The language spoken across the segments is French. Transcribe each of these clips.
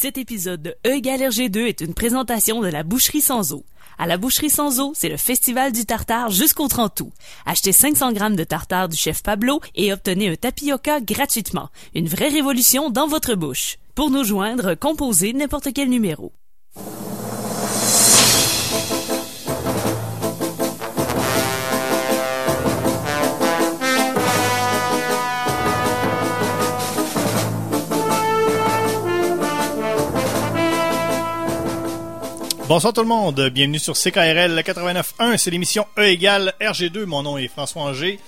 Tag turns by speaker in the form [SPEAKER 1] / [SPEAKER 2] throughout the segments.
[SPEAKER 1] Cet épisode de E égale RG2 est une présentation de la Boucherie Sans Eau. À la Boucherie Sans Eau, c'est le festival du tartare jusqu'au 30 août. Achetez 500 grammes de tartare du chef Pablo et obtenez un tapioca gratuitement. Une vraie révolution dans votre bouche. Pour nous joindre, composez n'importe quel numéro.
[SPEAKER 2] Bonsoir tout le monde, bienvenue sur CKRL 89.1, c'est l'émission E égale RG2, mon nom est François Anger.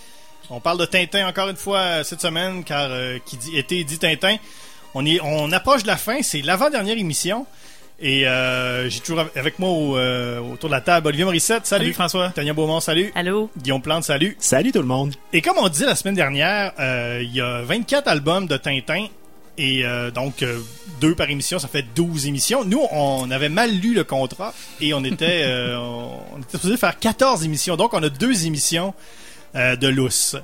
[SPEAKER 2] On parle de Tintin encore une fois cette semaine, car euh, qui dit été dit Tintin. On, est, on approche de la fin, c'est l'avant-dernière émission. Et euh, j'ai toujours avec moi au, euh, autour de la table Olivier Morissette, salut,
[SPEAKER 3] Salut, François.
[SPEAKER 2] Tania Beaumont, salut.
[SPEAKER 1] Allô?
[SPEAKER 2] Guillaume Plante, salut.
[SPEAKER 4] Salut tout le monde.
[SPEAKER 2] Et comme on disait la semaine dernière, euh, il y a 24 albums de Tintin. Et euh, donc, euh, deux par émission, ça fait 12 émissions. Nous, on avait mal lu le contrat et on était, euh, on était supposé faire 14 émissions. Donc, on a deux émissions euh, de lousse.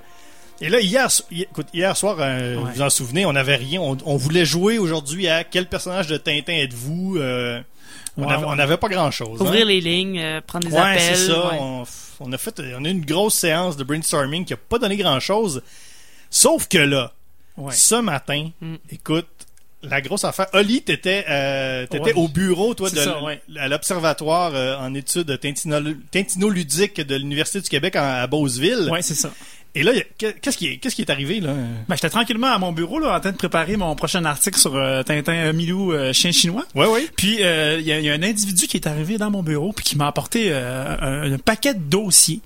[SPEAKER 2] Et là, hier, écoute, hier soir,
[SPEAKER 3] Ouais.
[SPEAKER 2] vous vous en souvenez, on n'avait rien. On, on voulait jouer aujourd'hui à quel personnage de Tintin êtes-vous On
[SPEAKER 3] Ouais, ouais.
[SPEAKER 2] n'avait pas grand-chose. hein.
[SPEAKER 1] Ouvrir les lignes, euh, prendre des
[SPEAKER 2] Ouais,
[SPEAKER 1] appels.
[SPEAKER 2] c'est ça. On, on a fait, on a eu une grosse séance de brainstorming qui a pas donné grand chose. Sauf que là,
[SPEAKER 3] Ouais.
[SPEAKER 2] ce matin,
[SPEAKER 1] Mm.
[SPEAKER 2] écoute, la grosse affaire. Oli, t'étais, euh, t'étais
[SPEAKER 3] Ouais.
[SPEAKER 2] au bureau, toi, de
[SPEAKER 3] ça, ouais.
[SPEAKER 2] à l'observatoire euh, en études tintino- tintinoludiques de l'Université du Québec en- à Beauceville.
[SPEAKER 3] Ouais, c'est ça.
[SPEAKER 2] Et là, qu'est-ce qui est, qu'est-ce qui est arrivé, là?
[SPEAKER 3] Ben, j'étais tranquillement à mon bureau, là, en train de préparer mon prochain article sur euh, Tintin euh, Milou, euh, chien chinois.
[SPEAKER 2] Ouais, ouais.
[SPEAKER 3] Puis, euh, il y, a- il y a un individu qui est arrivé dans mon bureau, puis qui m'a apporté euh, un, un paquet de dossiers.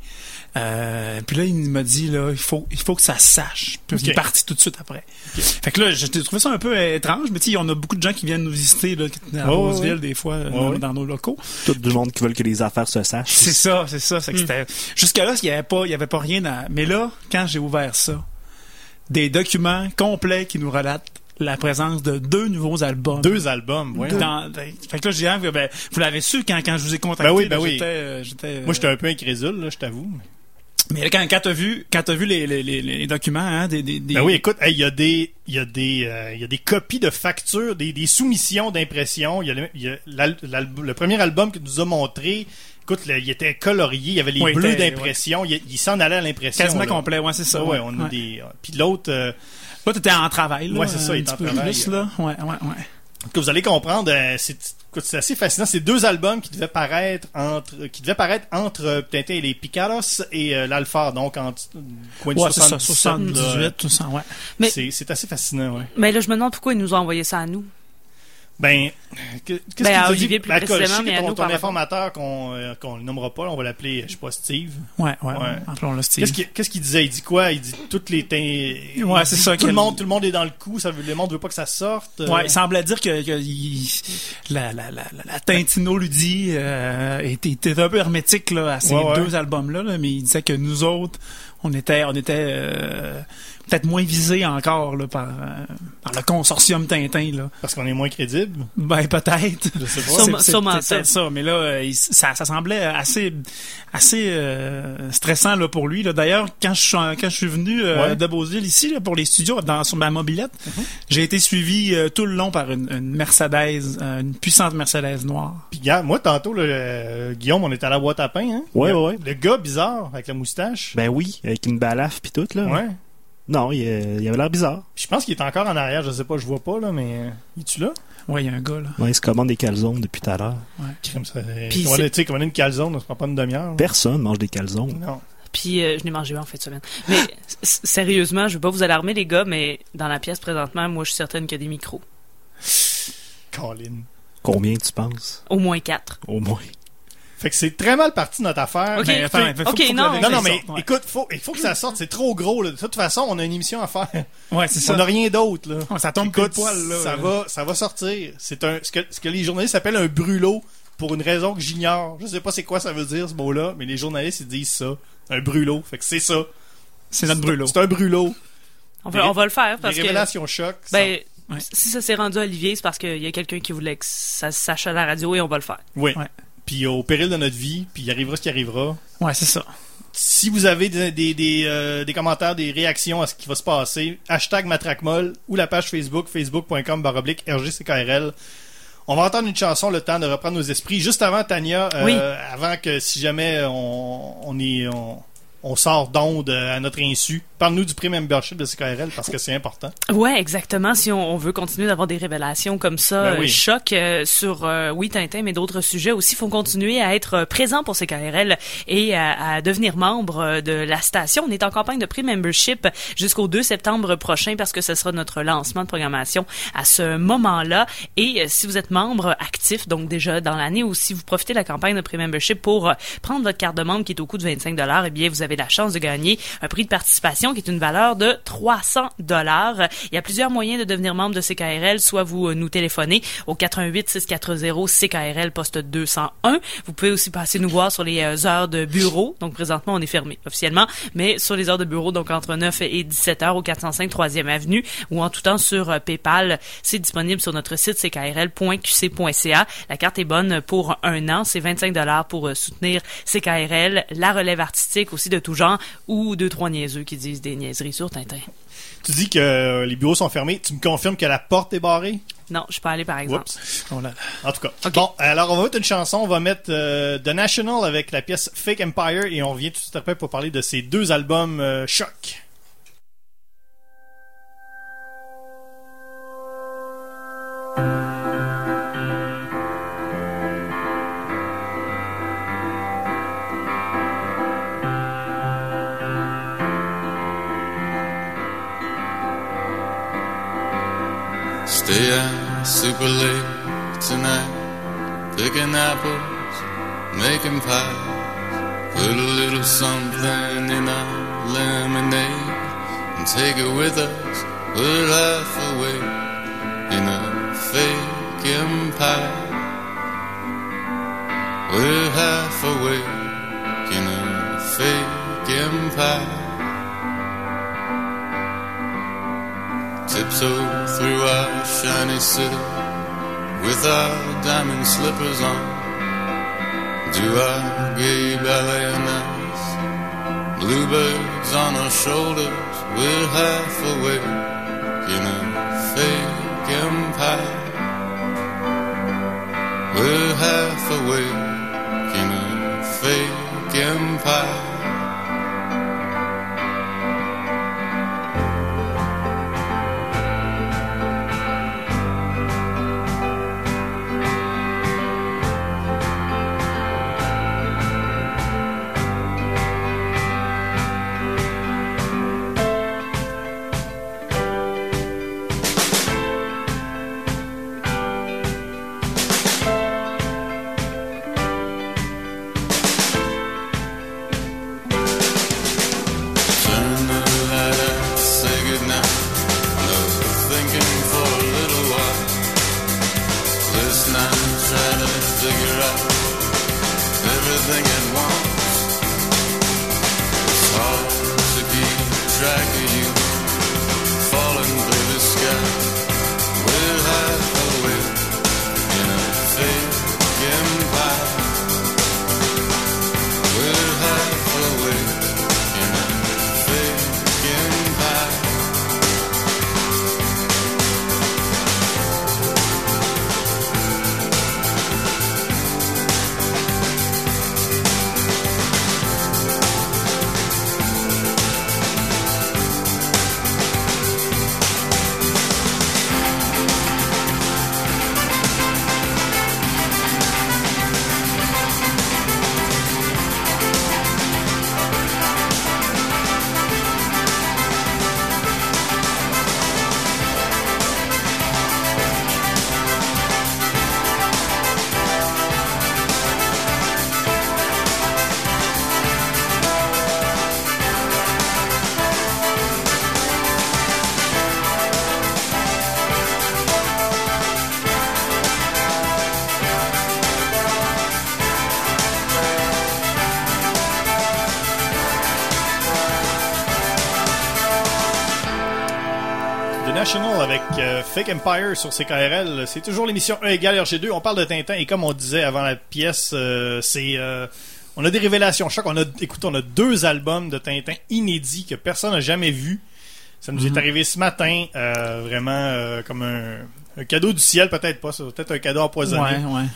[SPEAKER 3] Euh, puis là, il m'a dit, là, il faut, il faut que ça se sache. Puis il est parti tout de suite après. Fait que là, j'ai trouvé ça un peu euh, étrange, mais tu sais, on a beaucoup de gens qui viennent nous visiter, là, à
[SPEAKER 2] ouais,
[SPEAKER 3] Roseville, des fois, euh,
[SPEAKER 2] Ouais,
[SPEAKER 3] dans, nos locaux.
[SPEAKER 4] Tout du monde qui veut que les affaires se sachent.
[SPEAKER 3] C'est ça, c'est ça. C'était jusque-là, il y avait pas, il y avait pas rien à. Mais là, quand j'ai ouvert ça, des documents complets qui nous relatent la présence de deux nouveaux albums.
[SPEAKER 2] Deux albums.
[SPEAKER 3] Dans- dans- fait que là, j'ai dit, ben, vous l'avez su quand, quand je vous ai contacté.
[SPEAKER 2] Ben oui, ben
[SPEAKER 3] là,
[SPEAKER 2] oui.
[SPEAKER 3] Euh, j'étais, euh,
[SPEAKER 2] Moi, j'étais un peu incrédule, là, je t'avoue.
[SPEAKER 3] Mais quand, quand t'as vu, quand t'as vu les, les, les, les documents, hein, des, des, des-
[SPEAKER 2] Ben oui, écoute, hey, il y a des, il y a des, euh, il y a des copies de factures, des, des soumissions d'impression. Il y a, le, y a le premier album que nous a montré. Écoute, là, il était colorié, il y avait les bleus
[SPEAKER 3] était-
[SPEAKER 2] d'impression, il, il s'en allait à l'impression.
[SPEAKER 3] quasiment
[SPEAKER 2] là.
[SPEAKER 3] complet, ouais, c'est ça.
[SPEAKER 2] Ouais, on a des. Puis l'autre, euh,
[SPEAKER 3] Là, t'étais en travail, là.
[SPEAKER 2] Ouais, c'est ça, il
[SPEAKER 3] petit
[SPEAKER 2] en travail.
[SPEAKER 3] plus, là. Ouais, ouais, ouais.
[SPEAKER 2] Que vous allez comprendre, euh, c'est, assez fascinant. C'est deux albums qui devaient paraître entre, qui devaient paraître entre euh, Tintin et les Picaros et euh, l'Alphard, donc entre coin du
[SPEAKER 3] Ouais, c'est ça,
[SPEAKER 2] 77,
[SPEAKER 3] 78,
[SPEAKER 2] là.
[SPEAKER 3] tout ça, ouais.
[SPEAKER 1] Mais-
[SPEAKER 2] C'est, c'est assez fascinant, ouais.
[SPEAKER 1] Mais là, je me demande pourquoi ils nous ont envoyé ça à nous.
[SPEAKER 2] Ben, que- qu'est-ce
[SPEAKER 1] Ben, à
[SPEAKER 2] qu'il t'a dit?
[SPEAKER 1] Olivier, plus
[SPEAKER 2] Ben,
[SPEAKER 1] précisément,
[SPEAKER 2] que
[SPEAKER 1] mais à
[SPEAKER 2] ton, ton informateur qu'on euh, qu'on le nommera pas, là, on va l'appeler, je sais pas, Steve.
[SPEAKER 3] Ouais, ouais,
[SPEAKER 2] Ouais.
[SPEAKER 3] ouais. Appelons-le Steve.
[SPEAKER 2] Qu'est-ce qu'il disait? Il dit quoi? Il dit toutes les teintes.
[SPEAKER 3] Ouais, c'est ça,
[SPEAKER 2] Tout le monde, tout le monde est dans le coup. Ça veut, le monde veut pas que ça sorte. euh.
[SPEAKER 3] Ouais, il semblait dire que, que il- la, la, la, la, la Tintinoludie euh, était, était un peu hermétique là, à ces
[SPEAKER 2] Ouais, ouais.
[SPEAKER 3] deux albums-là, là, mais il disait que nous autres, on était, on était euh, peut-être moins visés encore là, par, euh, par le consortium Tintin. Là.
[SPEAKER 2] Parce qu'on est moins crédible?
[SPEAKER 3] Ben peut-être.
[SPEAKER 2] Je sais pas.
[SPEAKER 1] Sûrement- ça.
[SPEAKER 3] Mais là, euh, il- ça, ça semblait assez, assez euh, stressant là pour lui. Là. D'ailleurs, quand je quand je suis venu euh,
[SPEAKER 2] Ouais.
[SPEAKER 3] de Beauceville ici là, pour les studios dans sur ma mobilette,
[SPEAKER 2] Mhm.
[SPEAKER 3] j'ai été suivi euh, tout le long par une, une Mercedes, euh, une puissante Mercedes noire.
[SPEAKER 2] Puis, gars, moi, tantôt, là, euh, Guillaume, on était à la boîte à pain, hein?
[SPEAKER 4] Ouais,
[SPEAKER 2] Le-
[SPEAKER 4] ouais.
[SPEAKER 2] Le gars bizarre, avec la moustache.
[SPEAKER 4] Ben oui, avec une balafre pis tout, là.
[SPEAKER 2] ouais.
[SPEAKER 4] Non, il, euh, il avait l'air bizarre.
[SPEAKER 2] Puis je pense qu'il est encore en arrière, je sais pas, je vois pas, là, mais. euh, Es-tu là?
[SPEAKER 3] Ouais, il y a un gars là.
[SPEAKER 4] Ouais, il se commande des calzones depuis tout à l'heure.
[SPEAKER 2] Crime, ça.
[SPEAKER 1] Puis
[SPEAKER 2] Tu sais, commander une calzone, ça prend pas une demi-heure.
[SPEAKER 4] Personne mange des calzones.
[SPEAKER 2] Non.
[SPEAKER 1] Puis euh, je n'ai mangé un en fin de semaine. Mais sérieusement, je veux pas vous alarmer, les gars, mais dans la pièce présentement, moi, je suis certaine qu'il y a des micros.
[SPEAKER 2] Colin.
[SPEAKER 4] Combien tu penses?
[SPEAKER 1] Au moins quatre.
[SPEAKER 4] Au moins.
[SPEAKER 2] Fait que c'est très mal parti notre affaire.
[SPEAKER 1] Ok,
[SPEAKER 2] Mais, sais,
[SPEAKER 3] faut- que
[SPEAKER 1] non.
[SPEAKER 2] non, non, mais
[SPEAKER 3] sorte, ouais.
[SPEAKER 2] écoute, faut, il faut que ça sorte, c'est trop gros, là. De toute façon, on a une émission à faire.
[SPEAKER 3] Ouais, c'est ça.
[SPEAKER 2] On n'a rien d'autre, là.
[SPEAKER 3] Ça tombe
[SPEAKER 2] Écoute,
[SPEAKER 3] poil là.
[SPEAKER 2] ça va, ça va sortir. C'est un, ce que, ce que les journalistes appellent un brûlot pour une raison que j'ignore. Je sais pas c'est quoi ça veut dire, ce mot-là, mais les journalistes, ils disent ça. Un brûlot. Fait que c'est ça.
[SPEAKER 3] C'est notre brûlot.
[SPEAKER 2] C'est un brûlot.
[SPEAKER 1] On va, on va le faire
[SPEAKER 2] Les
[SPEAKER 1] parce que.
[SPEAKER 2] révélations choc. ça-
[SPEAKER 1] Ben,
[SPEAKER 3] Ouais.
[SPEAKER 1] si ça s'est rendu à Olivier, c'est parce qu'il y a quelqu'un qui voulait que ça sache à la radio et on va le faire.
[SPEAKER 2] Oui.
[SPEAKER 3] Ouais.
[SPEAKER 2] Puis au péril de notre vie, puis il arrivera ce qui arrivera.
[SPEAKER 3] Ouais, c'est ça.
[SPEAKER 2] Si vous avez des, des, des, euh, des commentaires, des réactions à ce qui va se passer, hashtag matraquemol ou la page Facebook, facebook.com baroblique RGCKRL. On va entendre une chanson, le temps de reprendre nos esprits. Juste avant, Tania, euh,
[SPEAKER 1] Oui.
[SPEAKER 2] avant que si jamais on, on est... On, on sort d'onde euh, à notre insu. Parle-nous du prix membership de CKRL parce que c'est important.
[SPEAKER 1] Ouais, exactement. Si on, on veut continuer d'avoir des révélations comme ça,
[SPEAKER 2] Ben oui.
[SPEAKER 1] euh, choc euh, sur euh, oui Tintin, mais d'autres sujets aussi, il faut continuer à être euh, présent pour CKRL et à, à devenir membre de la station. On est en campagne de prix membership jusqu'au 2 septembre prochain parce que ce sera notre lancement de programmation à ce moment-là. Et si vous êtes membre actif, donc déjà dans l'année, ou si vous profitez de la campagne de prix membership pour prendre votre carte de membre qui est au coût de 25 dollars, eh bien vous avez la chance de gagner un prix de participation qui est une valeur de 300 dollars. Il y a plusieurs moyens de devenir membre de CKRL, soit vous euh, nous téléphonez au 88 640 CKRL poste 201. Vous pouvez aussi passer nous voir sur les euh, heures de bureau. Donc présentement on est fermé officiellement, mais sur les heures de bureau donc entre 9 et 17 heures au 405 3e avenue ou en tout temps sur euh, PayPal. C'est disponible sur notre site ckrl.qc.ca. La carte est bonne pour un an, c'est 25 dollars pour soutenir CKRL, la relève artistique aussi de tout genre ou deux trois niaiseux qui disent des niaiseries sur Tintin.
[SPEAKER 2] Tu dis que euh, les bureaux sont fermés. Tu me confirmes que la porte est barrée?
[SPEAKER 1] Non, je suis pas allé par exemple.
[SPEAKER 2] Oups.
[SPEAKER 3] Oh là là.
[SPEAKER 2] En tout cas. Bon, alors on va mettre une chanson. On va mettre euh, The National avec la pièce Fake Empire et on revient tout de suite après pour parler de ces deux albums euh, choc.
[SPEAKER 5] Picking apples, making pies. Put a little something in our lemonade and take it with us. We're half awake in a fake empire. We're half awake in a fake empire. Tiptoe through our shiny city with our diamond slippers on. Do our gay ballet ice. Bluebirds on our shoulders. We're half awake in a fake empire. We're half awake in a fake empire. Fake Empire
[SPEAKER 2] sur CKRL. C'est toujours l'émission 1 égale RG2. On parle de Tintin et comme on disait avant la pièce, euh, c'est euh, on a des révélations choc. On a écoute, on a deux albums de Tintin inédits que personne n'a jamais vus. Ça nous est arrivé ce matin, euh, vraiment comme un Un cadeau du ciel, peut-être pas. Peut-être un cadeau empoisonné.
[SPEAKER 3] Ouais, ouais.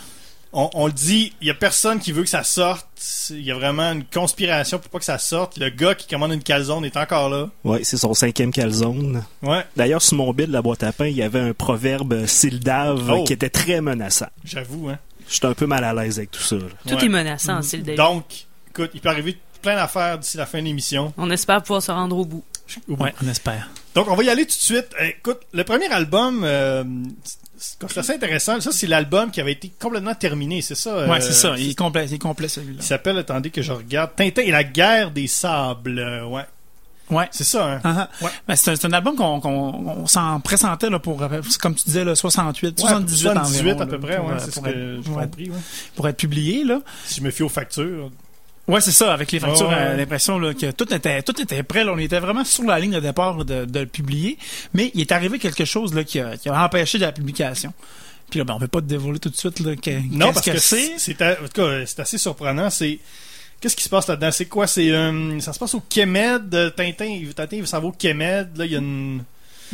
[SPEAKER 2] On, on le dit, il y a personne qui veut que ça sorte. Il y a vraiment une conspiration pour pas que ça sorte. Le gars qui commande une calzone est encore là.
[SPEAKER 4] Ouais, c'est son cinquième calzone.
[SPEAKER 2] Ouais,
[SPEAKER 4] D'ailleurs, sur mon bill de la boîte à pain, il y avait un proverbe sildave
[SPEAKER 2] Oh.
[SPEAKER 4] qui était très menaçant.
[SPEAKER 2] j'avoue, hein.
[SPEAKER 4] J'étais un peu mal à l'aise avec tout ça. là.
[SPEAKER 1] Tout
[SPEAKER 2] Ouais.
[SPEAKER 1] est menaçant, délire.
[SPEAKER 2] Donc, écoute, il peut arriver plein d'affaires d'ici la fin de l'émission.
[SPEAKER 1] On espère pouvoir se rendre au bout.
[SPEAKER 3] Ouais, on espère.
[SPEAKER 2] Donc, on va y aller tout de suite. Euh, Écoute, le premier album, euh, c'est assez intéressant. Ça, c'est l'album qui avait été complètement terminé, c'est ça? euh,
[SPEAKER 3] Ouais, c'est ça. Il est complet, il est complet celui-là.
[SPEAKER 2] Il s'appelle, attendez que je regarde, Tintin et la guerre des sables. Euh, ouais,
[SPEAKER 3] Ouais.
[SPEAKER 2] c'est ça, hein?
[SPEAKER 3] Ah.
[SPEAKER 2] Ouais.
[SPEAKER 3] Ben, c'est un, album qu'on qu'on on s'en pressentait là, pour, euh, comme tu disais, là, 68, 78,
[SPEAKER 2] Ouais,
[SPEAKER 3] environ,
[SPEAKER 2] à
[SPEAKER 3] là,
[SPEAKER 2] peu près,
[SPEAKER 3] pour,
[SPEAKER 2] ouais,
[SPEAKER 3] euh,
[SPEAKER 2] c'est ce
[SPEAKER 3] pour
[SPEAKER 2] que j'ai compris,
[SPEAKER 3] pour être publié. Là.
[SPEAKER 2] Si je me fie aux factures.
[SPEAKER 3] Ouais, c'est ça, avec les factures,
[SPEAKER 2] Ouais, ouais.
[SPEAKER 3] euh, l'impression là, que tout était, tout était prêt. là. on était vraiment sur la ligne de départ de, de le publier. Mais il est arrivé quelque chose là, qui, a, qui a empêché de la publication. Puis là, ben, on peut pas te dévoiler tout de suite là, que,
[SPEAKER 2] Non, parce
[SPEAKER 3] que,
[SPEAKER 2] que
[SPEAKER 3] c'est.
[SPEAKER 2] c'est, c'est a- en tout cas, c'est assez surprenant. C'est qu'est-ce qui se passe là-dedans? C'est quoi? C'est euh, ça se passe au Kemed. euh, Tintin, il- Tintin, il s'en va au Kemed. Là, il y a une,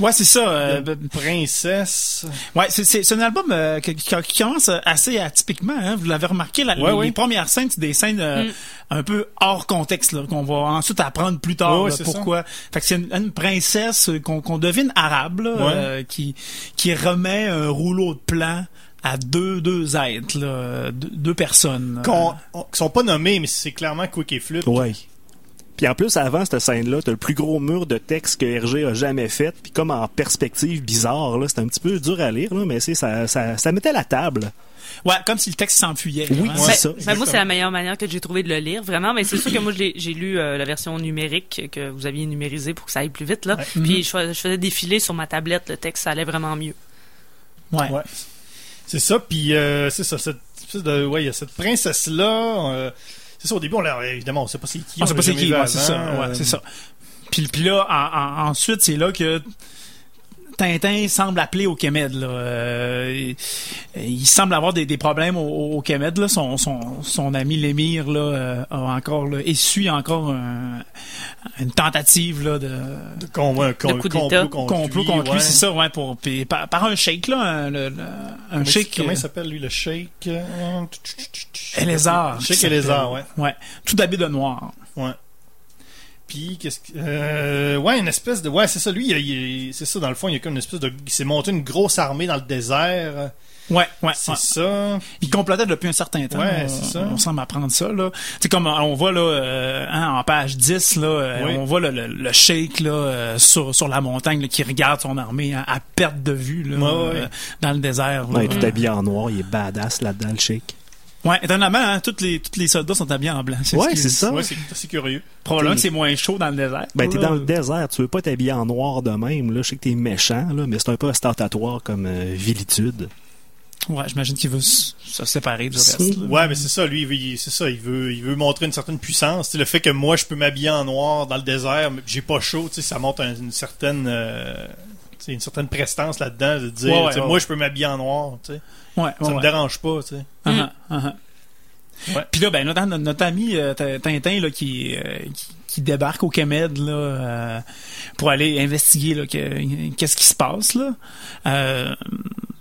[SPEAKER 3] Ouais, c'est ça. euh,
[SPEAKER 2] une princesse.
[SPEAKER 3] Ouais, c'est, c'est, c'est un album euh, qui, qui- commence assez atypiquement. Hein, vous l'avez remarqué, la-
[SPEAKER 2] Ouais,
[SPEAKER 3] les,
[SPEAKER 2] ouais.
[SPEAKER 3] les premières scènes, c'est des scènes euh,
[SPEAKER 1] Mm.
[SPEAKER 3] un peu hors contexte, là, qu'on va ensuite apprendre plus tard
[SPEAKER 2] Ouais,
[SPEAKER 3] là,
[SPEAKER 2] c'est
[SPEAKER 3] pourquoi. Fait que c'est une, une princesse euh, qu'on, qu'on devine arabe, là,
[SPEAKER 2] Ouais.
[SPEAKER 3] euh, qui, qui remet un rouleau de plan à deux, deux êtres, là, deux, deux personnes.
[SPEAKER 2] Qu'on, on- qui sont pas nommés, mais c'est clairement Quick et Flute.
[SPEAKER 4] Ouais. Puis en plus, avant cette scène-là, t'as le plus gros mur de texte que Hergé a jamais fait. Puis comme en perspective bizarre, là, c'est un petit peu dur à lire, là, mais c'est ça, ça, ça mettait la table.
[SPEAKER 3] Ouais, comme si le texte s'enfuyait.
[SPEAKER 4] Oui,
[SPEAKER 3] hein.
[SPEAKER 4] c'est
[SPEAKER 1] Ben,
[SPEAKER 4] ça.
[SPEAKER 1] ben, moi, c'est la meilleure manière que j'ai trouvé de le lire, vraiment. Mais c'est sûr que moi, j'ai lu euh, la version numérique que vous aviez numérisée pour que ça aille plus vite. Là.
[SPEAKER 2] Ouais.
[SPEAKER 1] Puis je, fais- je faisais défiler sur ma tablette le texte, ça allait vraiment mieux.
[SPEAKER 3] Ouais.
[SPEAKER 2] Ouais. C'est ça, puis euh, c'est ça, cette de, ouais, il y a cette princesse-là. euh, c'est ça, au début, on l'a, évidemment, on sait pas c'est qui.
[SPEAKER 3] On sait pas c'est qui, ouais, c'est ça. Ouais,
[SPEAKER 2] euh,
[SPEAKER 3] c'est ça. Puis, puis là, en- en- ensuite, c'est là que Tintin semble appeler au Kemed. Là. Euh, il, il semble avoir des, des problèmes au, au Kemed. Là. Son, son, son ami Lémire là, euh, a encore là, essuie encore un- une tentative là, de
[SPEAKER 2] De con-
[SPEAKER 1] coup
[SPEAKER 2] complot contre
[SPEAKER 3] complot
[SPEAKER 2] lui,
[SPEAKER 3] contre
[SPEAKER 2] ouais.
[SPEAKER 3] lui, c'est ça, ouais, pour, puis par, par un shake, là, un, le- le- un
[SPEAKER 2] Comment,
[SPEAKER 3] shake.
[SPEAKER 2] comment
[SPEAKER 3] euh,
[SPEAKER 2] il s'appelle, lui, le shake ouais.
[SPEAKER 3] Ouais. Tout habillé de noir.
[SPEAKER 2] Ouais. Puis qu'est-ce que euh, ouais une espèce de ouais c'est ça lui il, il- c'est ça dans le fond il y a comme une espèce de il s'est monté une grosse armée dans le désert
[SPEAKER 3] Ouais, ouais.
[SPEAKER 2] c'est
[SPEAKER 3] ouais.
[SPEAKER 2] ça
[SPEAKER 3] Il complotait depuis un certain temps.
[SPEAKER 2] Ouais,
[SPEAKER 3] Euh,
[SPEAKER 2] c'est ça.
[SPEAKER 3] On semble apprendre ça, là. C'est comme on voit, là, euh, hein, en page 10, là, euh,
[SPEAKER 2] Oui.
[SPEAKER 3] on voit le, le, le sheik, là, euh, sur, sur la montagne, là, qui regarde son armée hein, à perte de vue, là,
[SPEAKER 2] Ouais, ouais.
[SPEAKER 3] euh, dans le désert. là.
[SPEAKER 4] Ouais, tout habillé en noir, il est badass là-dedans, le chic.
[SPEAKER 3] Ouais, étonnamment, hein, toutes les, toutes les soldats sont habillés en blanc.
[SPEAKER 4] Ouais, c'est ça.
[SPEAKER 2] ouais c'est assez curieux
[SPEAKER 3] Probablement que c'est moins chaud dans le désert.
[SPEAKER 4] Ben, t'es dans le désert, tu veux pas t'habiller en noir de même, là. Je sais que t'es méchant, là, mais c'est un peu ostentatoire comme euh, vilitude.
[SPEAKER 3] Ouais, j'imagine qu'il veut se séparer du reste. là.
[SPEAKER 2] ouais mais c'est ça lui il c'est ça il veut il veut montrer une certaine puissance Tu sais, le fait que moi je peux m'habiller en noir dans le désert mais j'ai pas chaud tu sais ça montre un- une certaine euh, tu sais, une certaine prestance là-dedans de dire
[SPEAKER 3] Ouais, ouais,
[SPEAKER 2] tu sais,
[SPEAKER 3] ouais.
[SPEAKER 2] moi je peux m'habiller en noir tu sais
[SPEAKER 3] Ouais,
[SPEAKER 2] ça
[SPEAKER 3] ouais,
[SPEAKER 2] me dérange pas tu sais
[SPEAKER 3] Uh-huh, uh-huh.
[SPEAKER 2] Ouais.
[SPEAKER 3] Puis là, ben, notre, ami euh, Tintin là, qui, euh, qui, qui débarque au Kemed là, euh, pour aller investiguer qu'est-ce qui se passe. Là. Euh,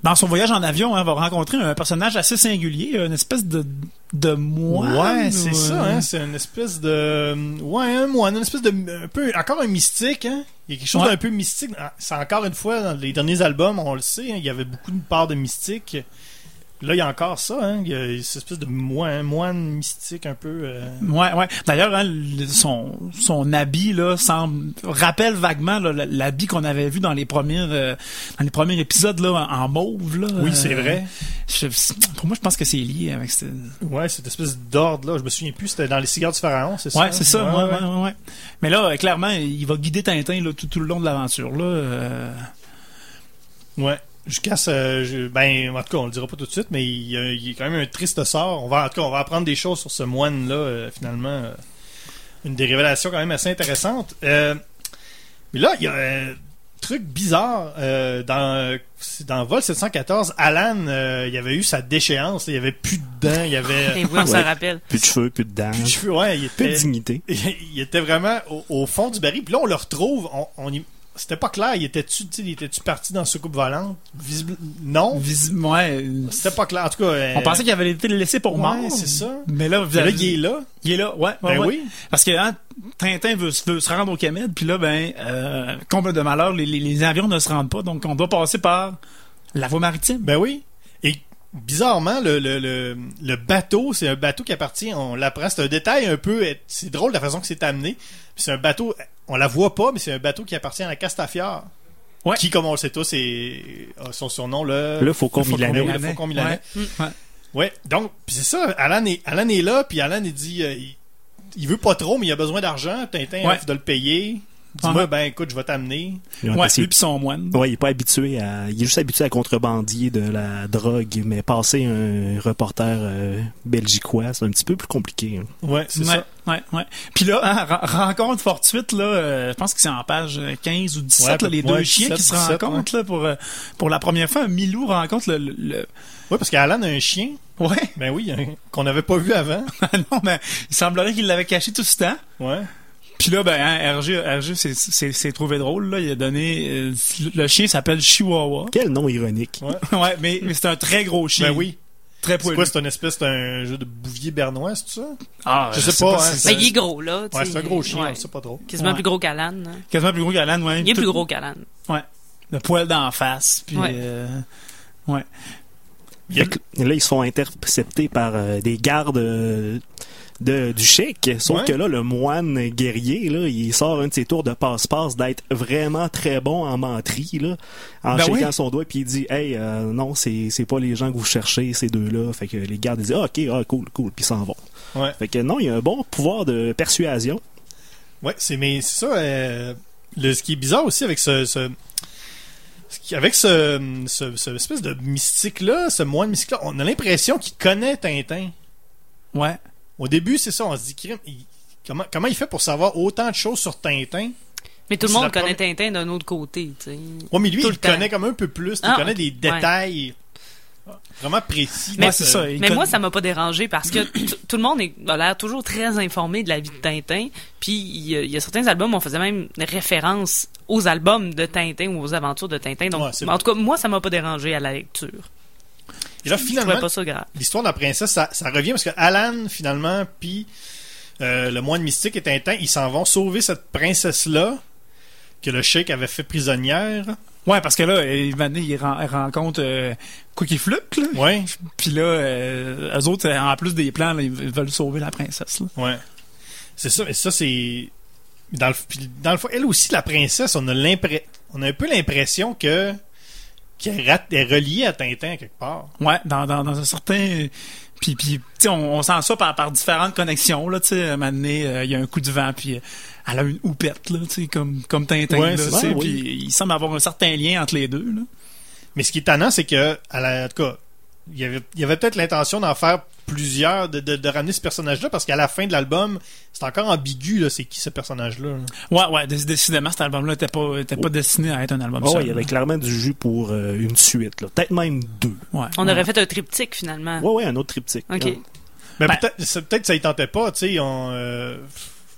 [SPEAKER 3] dans son voyage en avion, hein, va rencontrer un personnage assez singulier, une espèce de, de moine.
[SPEAKER 2] Ouais, c'est
[SPEAKER 3] ou,
[SPEAKER 2] ça, hein. C'est une espèce de. Ouais, un moine, une espèce de. Un peu. Encore un mystique, hein. Il y a quelque chose
[SPEAKER 3] Ouais.
[SPEAKER 2] d'un peu mystique. Ah, C'est encore une fois, dans les derniers albums, on le sait, hein, il y avait beaucoup de part de mystique. Là, il y a encore ça, hein. Il y a cette espèce de moine, moine mystique un peu. euh,
[SPEAKER 3] Ouais, ouais. D'ailleurs, hein, son, son habit là semble rappelle vaguement là, l'habit qu'on avait vu dans les premiers euh, dans les premiers épisodes là en mauve là.
[SPEAKER 2] Oui,
[SPEAKER 3] Euh,
[SPEAKER 2] c'est vrai.
[SPEAKER 3] je- pour moi, je pense que c'est lié avec ce...
[SPEAKER 2] Ouais, cette espèce d'ordre-là. Je me souviens plus, c'était dans les cigares du pharaon, c'est ça?
[SPEAKER 3] Ouais, c'est ça. Ouais, ouais, ouais, ouais. Mais là, euh, clairement, il va guider Tintin là, tout, tout le long de l'aventure là. euh,
[SPEAKER 2] Ouais. Jusqu'à ce. je- ben, en tout cas, on le dira pas tout de suite, mais il y a, il y a quand même un triste sort. On va, en tout cas, on va apprendre des choses sur ce moine-là, euh, finalement. euh, une des révélations quand même assez intéressantes. Euh, mais là, il y a un truc bizarre. euh, dans, dans Vol 714, Alan, euh, il y avait eu sa déchéance. Il y avait plus de dents. Il y avait.
[SPEAKER 1] Et oui, on s'en
[SPEAKER 4] Ouais.
[SPEAKER 1] rappelle.
[SPEAKER 4] Plus de cheveux, plus de dents,
[SPEAKER 2] plus de cheveux. Ouais, il
[SPEAKER 4] plus de dignité.
[SPEAKER 2] il était vraiment au, au fond du baril. Puis là, on le retrouve. On, on y- c'était pas clair. Il était-tu, était-tu parti dans soucoupe volante? Visible... Non.
[SPEAKER 3] Visi- ouais, euh,
[SPEAKER 2] C'était pas clair. En tout cas, euh,
[SPEAKER 3] on pensait qu'il avait été laissé pour
[SPEAKER 2] ouais,
[SPEAKER 3] mort.
[SPEAKER 2] c'est ça.
[SPEAKER 3] Mais là, vous
[SPEAKER 2] Mais là,
[SPEAKER 3] avez-
[SPEAKER 2] il est là.
[SPEAKER 3] il est là, ouais. ouais,
[SPEAKER 2] Ben
[SPEAKER 3] ouais.
[SPEAKER 2] oui.
[SPEAKER 3] Parce que hein, Tintin veut, veut se rendre au Kemed, puis là, ben, euh, comble de malheur, les, les- les avions ne se rendent pas, donc on doit passer par la voie maritime.
[SPEAKER 2] Ben oui. Bizarrement, le, le, le, le bateau, c'est un bateau qui appartient, on l'apprend, c'est un détail un peu, c'est drôle la façon que c'est amené. C'est un bateau, on la voit pas, mais c'est un bateau qui appartient à la Castafiore.
[SPEAKER 3] Ouais.
[SPEAKER 2] Qui, comme on le sait tous, est, a son surnom, le...
[SPEAKER 4] Le Faucon
[SPEAKER 3] Le Faucon
[SPEAKER 4] Milanais.
[SPEAKER 2] oui, le. Faucon Milanais.
[SPEAKER 3] Ouais. Ouais.
[SPEAKER 2] Ouais, donc, c'est ça, Alan est, Alan est là, puis Alan, il dit, euh, il, il veut pas trop, mais il a besoin d'argent, Tintin
[SPEAKER 3] Ouais.
[SPEAKER 2] de le payer. Dis-moi, ben écoute, je vais t'amener.
[SPEAKER 3] Ouais, lui pis son moine.
[SPEAKER 4] Ouais, il est pas habitué à. Il est juste habitué à contrebandier de la drogue, mais passer un reporter euh, belgiquois, c'est un petit peu plus compliqué. hein.
[SPEAKER 2] Ouais, c'est
[SPEAKER 3] ouais,
[SPEAKER 2] ça.
[SPEAKER 3] ouais, ouais. Puis là, hein, ren- rencontre fortuite, là, euh, je pense que c'est en page 15 ou 17,
[SPEAKER 2] Ouais,
[SPEAKER 3] là, les
[SPEAKER 2] ouais,
[SPEAKER 3] deux chiens
[SPEAKER 2] 17,
[SPEAKER 3] qui se
[SPEAKER 2] 17,
[SPEAKER 3] rencontrent là, pour, euh, pour la première fois. Milou rencontre le... le- le-
[SPEAKER 2] Ouais, parce qu'Alan a un chien.
[SPEAKER 3] Ouais,
[SPEAKER 2] Ben oui, hein, qu'on n'avait pas vu avant.
[SPEAKER 3] non, mais il semblerait qu'il l'avait caché tout ce temps.
[SPEAKER 2] Ouais.
[SPEAKER 3] Puis là, ben, hein, RG, RG c'est- c'est c'est trouvé drôle, là. Il a donné... euh, le chien s'appelle Chihuahua.
[SPEAKER 4] Quel nom ironique.
[SPEAKER 2] Ouais.
[SPEAKER 3] ouais, mais, mais c'est un très gros chien.
[SPEAKER 2] Ben oui.
[SPEAKER 3] Très
[SPEAKER 2] C'est
[SPEAKER 3] poilu.
[SPEAKER 2] quoi, c'est une espèce d'un jeu de bouvier bernois, c'est ça?
[SPEAKER 3] Ah,
[SPEAKER 2] Je sais pas, hein, c'est-
[SPEAKER 1] Ben, il est gros, là.
[SPEAKER 2] Ouais, c'est un gros chien,
[SPEAKER 1] Ouais.
[SPEAKER 2] on sait pas trop.
[SPEAKER 1] Quasiment
[SPEAKER 3] Ouais.
[SPEAKER 1] plus gros qu'Alan. hein.
[SPEAKER 3] Quasiment plus gros qu'Alan, ouais.
[SPEAKER 1] Il est
[SPEAKER 3] Tout-
[SPEAKER 1] plus gros qu'Alan.
[SPEAKER 3] Ouais. Le poil d'en face, puis...
[SPEAKER 1] Ouais.
[SPEAKER 3] euh, ouais.
[SPEAKER 2] Il a-
[SPEAKER 4] là, ils se font intercepter par euh, des gardes euh, de, du chèque. Sauf
[SPEAKER 2] Ouais.
[SPEAKER 4] que là, le moine guerrier, là, il sort un de ses tours de passe-passe d'être vraiment très bon en menterie, là, en
[SPEAKER 3] Ben oui.
[SPEAKER 4] son doigt, puis il dit Hey, euh, non, c'est c'est pas les gens que vous cherchez, ces deux-là. Fait que les gardes ils disent ah, Ok, ah, cool, cool, puis ils s'en vont.
[SPEAKER 2] Ouais.
[SPEAKER 4] Fait que non, il y a un bon pouvoir de persuasion.
[SPEAKER 2] Ouais, c'est mais c'est ça. euh, le, ce qui est bizarre aussi avec ce, ce- avec ce, ce, ce espèce de mystique là, ce moine mystique là, on a l'impression qu'il connaît Tintin.
[SPEAKER 3] Ouais.
[SPEAKER 2] Au début, c'est ça, on se dit comment comment il fait pour savoir autant de choses sur Tintin?
[SPEAKER 1] Mais tout le monde connaît
[SPEAKER 2] première-
[SPEAKER 1] Tintin d'un autre côté, tu sais.
[SPEAKER 2] Ouais, mais lui,
[SPEAKER 1] Tout
[SPEAKER 2] il
[SPEAKER 1] le temps.
[SPEAKER 2] connaît comme un peu plus, il
[SPEAKER 1] Ah,
[SPEAKER 2] connaît des
[SPEAKER 1] Ouais.
[SPEAKER 2] détails vraiment précis.
[SPEAKER 3] Mais
[SPEAKER 2] Ouais,
[SPEAKER 3] c'est ça.
[SPEAKER 1] Mais moi, ça m'a pas dérangé parce que t- tout le monde est, a l'air toujours très informé de la vie de Tintin. Puis il y, a- il y a certains albums, on faisait même référence aux albums de Tintin ou aux aventures de Tintin. Donc,
[SPEAKER 2] Ouais,
[SPEAKER 1] en tout cas, moi, ça m'a pas dérangé à la lecture.
[SPEAKER 2] Et là, finalement, l'histoire de la princesse, ça, ça revient parce que Alan, finalement, puis euh, le moine mystique et Tintin, ils s'en vont sauver cette princesse-là que le cheikh avait fait prisonnière.
[SPEAKER 3] Ouais, parce que là, il, maintenant, il il rencontre euh, Cookie Fluke, là.
[SPEAKER 2] Ouais,
[SPEAKER 3] Puis là, euh, eux autres, euh, en plus des plans, là, ils veulent sauver la princesse. Là.
[SPEAKER 2] ouais. C'est ça, et ça, c'est. Dans le, puis dans le fond, elle aussi, la princesse, on a on a un peu l'impression que qu'elle rat- est reliée à Tintin quelque part.
[SPEAKER 3] Ouais, dans, dans, dans un certain... Puis, puis tu sais, on, on sent ça par, par différentes connexions, là, tu sais. À un moment donné, euh, il y a un coup de vent, puis euh, elle a une houppette, là, tu sais, comme, comme Tintin,
[SPEAKER 2] Ouais,
[SPEAKER 3] là, Puis
[SPEAKER 4] oui.
[SPEAKER 3] il semble avoir un certain lien entre les deux, là.
[SPEAKER 2] Mais ce qui est tannant, c'est que, à la, en tout cas, il y avait, il y avait peut-être l'intention d'en faire plusieurs, de, de, de ramener ce personnage-là, parce qu'à la fin de l'album, c'est encore ambigu, là, c'est qui ce personnage-là. là.
[SPEAKER 3] Ouais, ouais, dé- décidément, cet album-là était pas, était pas destiné à être un album
[SPEAKER 4] Oh,
[SPEAKER 3] seul,
[SPEAKER 4] il y avait
[SPEAKER 3] là.
[SPEAKER 4] clairement du jus pour euh, une suite, là. peut-être même deux.
[SPEAKER 3] Ouais,
[SPEAKER 1] On
[SPEAKER 3] ouais.
[SPEAKER 1] aurait fait un triptyque, finalement.
[SPEAKER 4] Ouais, ouais, un autre triptyque.
[SPEAKER 1] OK.
[SPEAKER 4] Ouais.
[SPEAKER 2] Mais
[SPEAKER 3] Ben-
[SPEAKER 2] peut-être, c'est- peut-être que ça y tentait pas, tu sais, on, euh,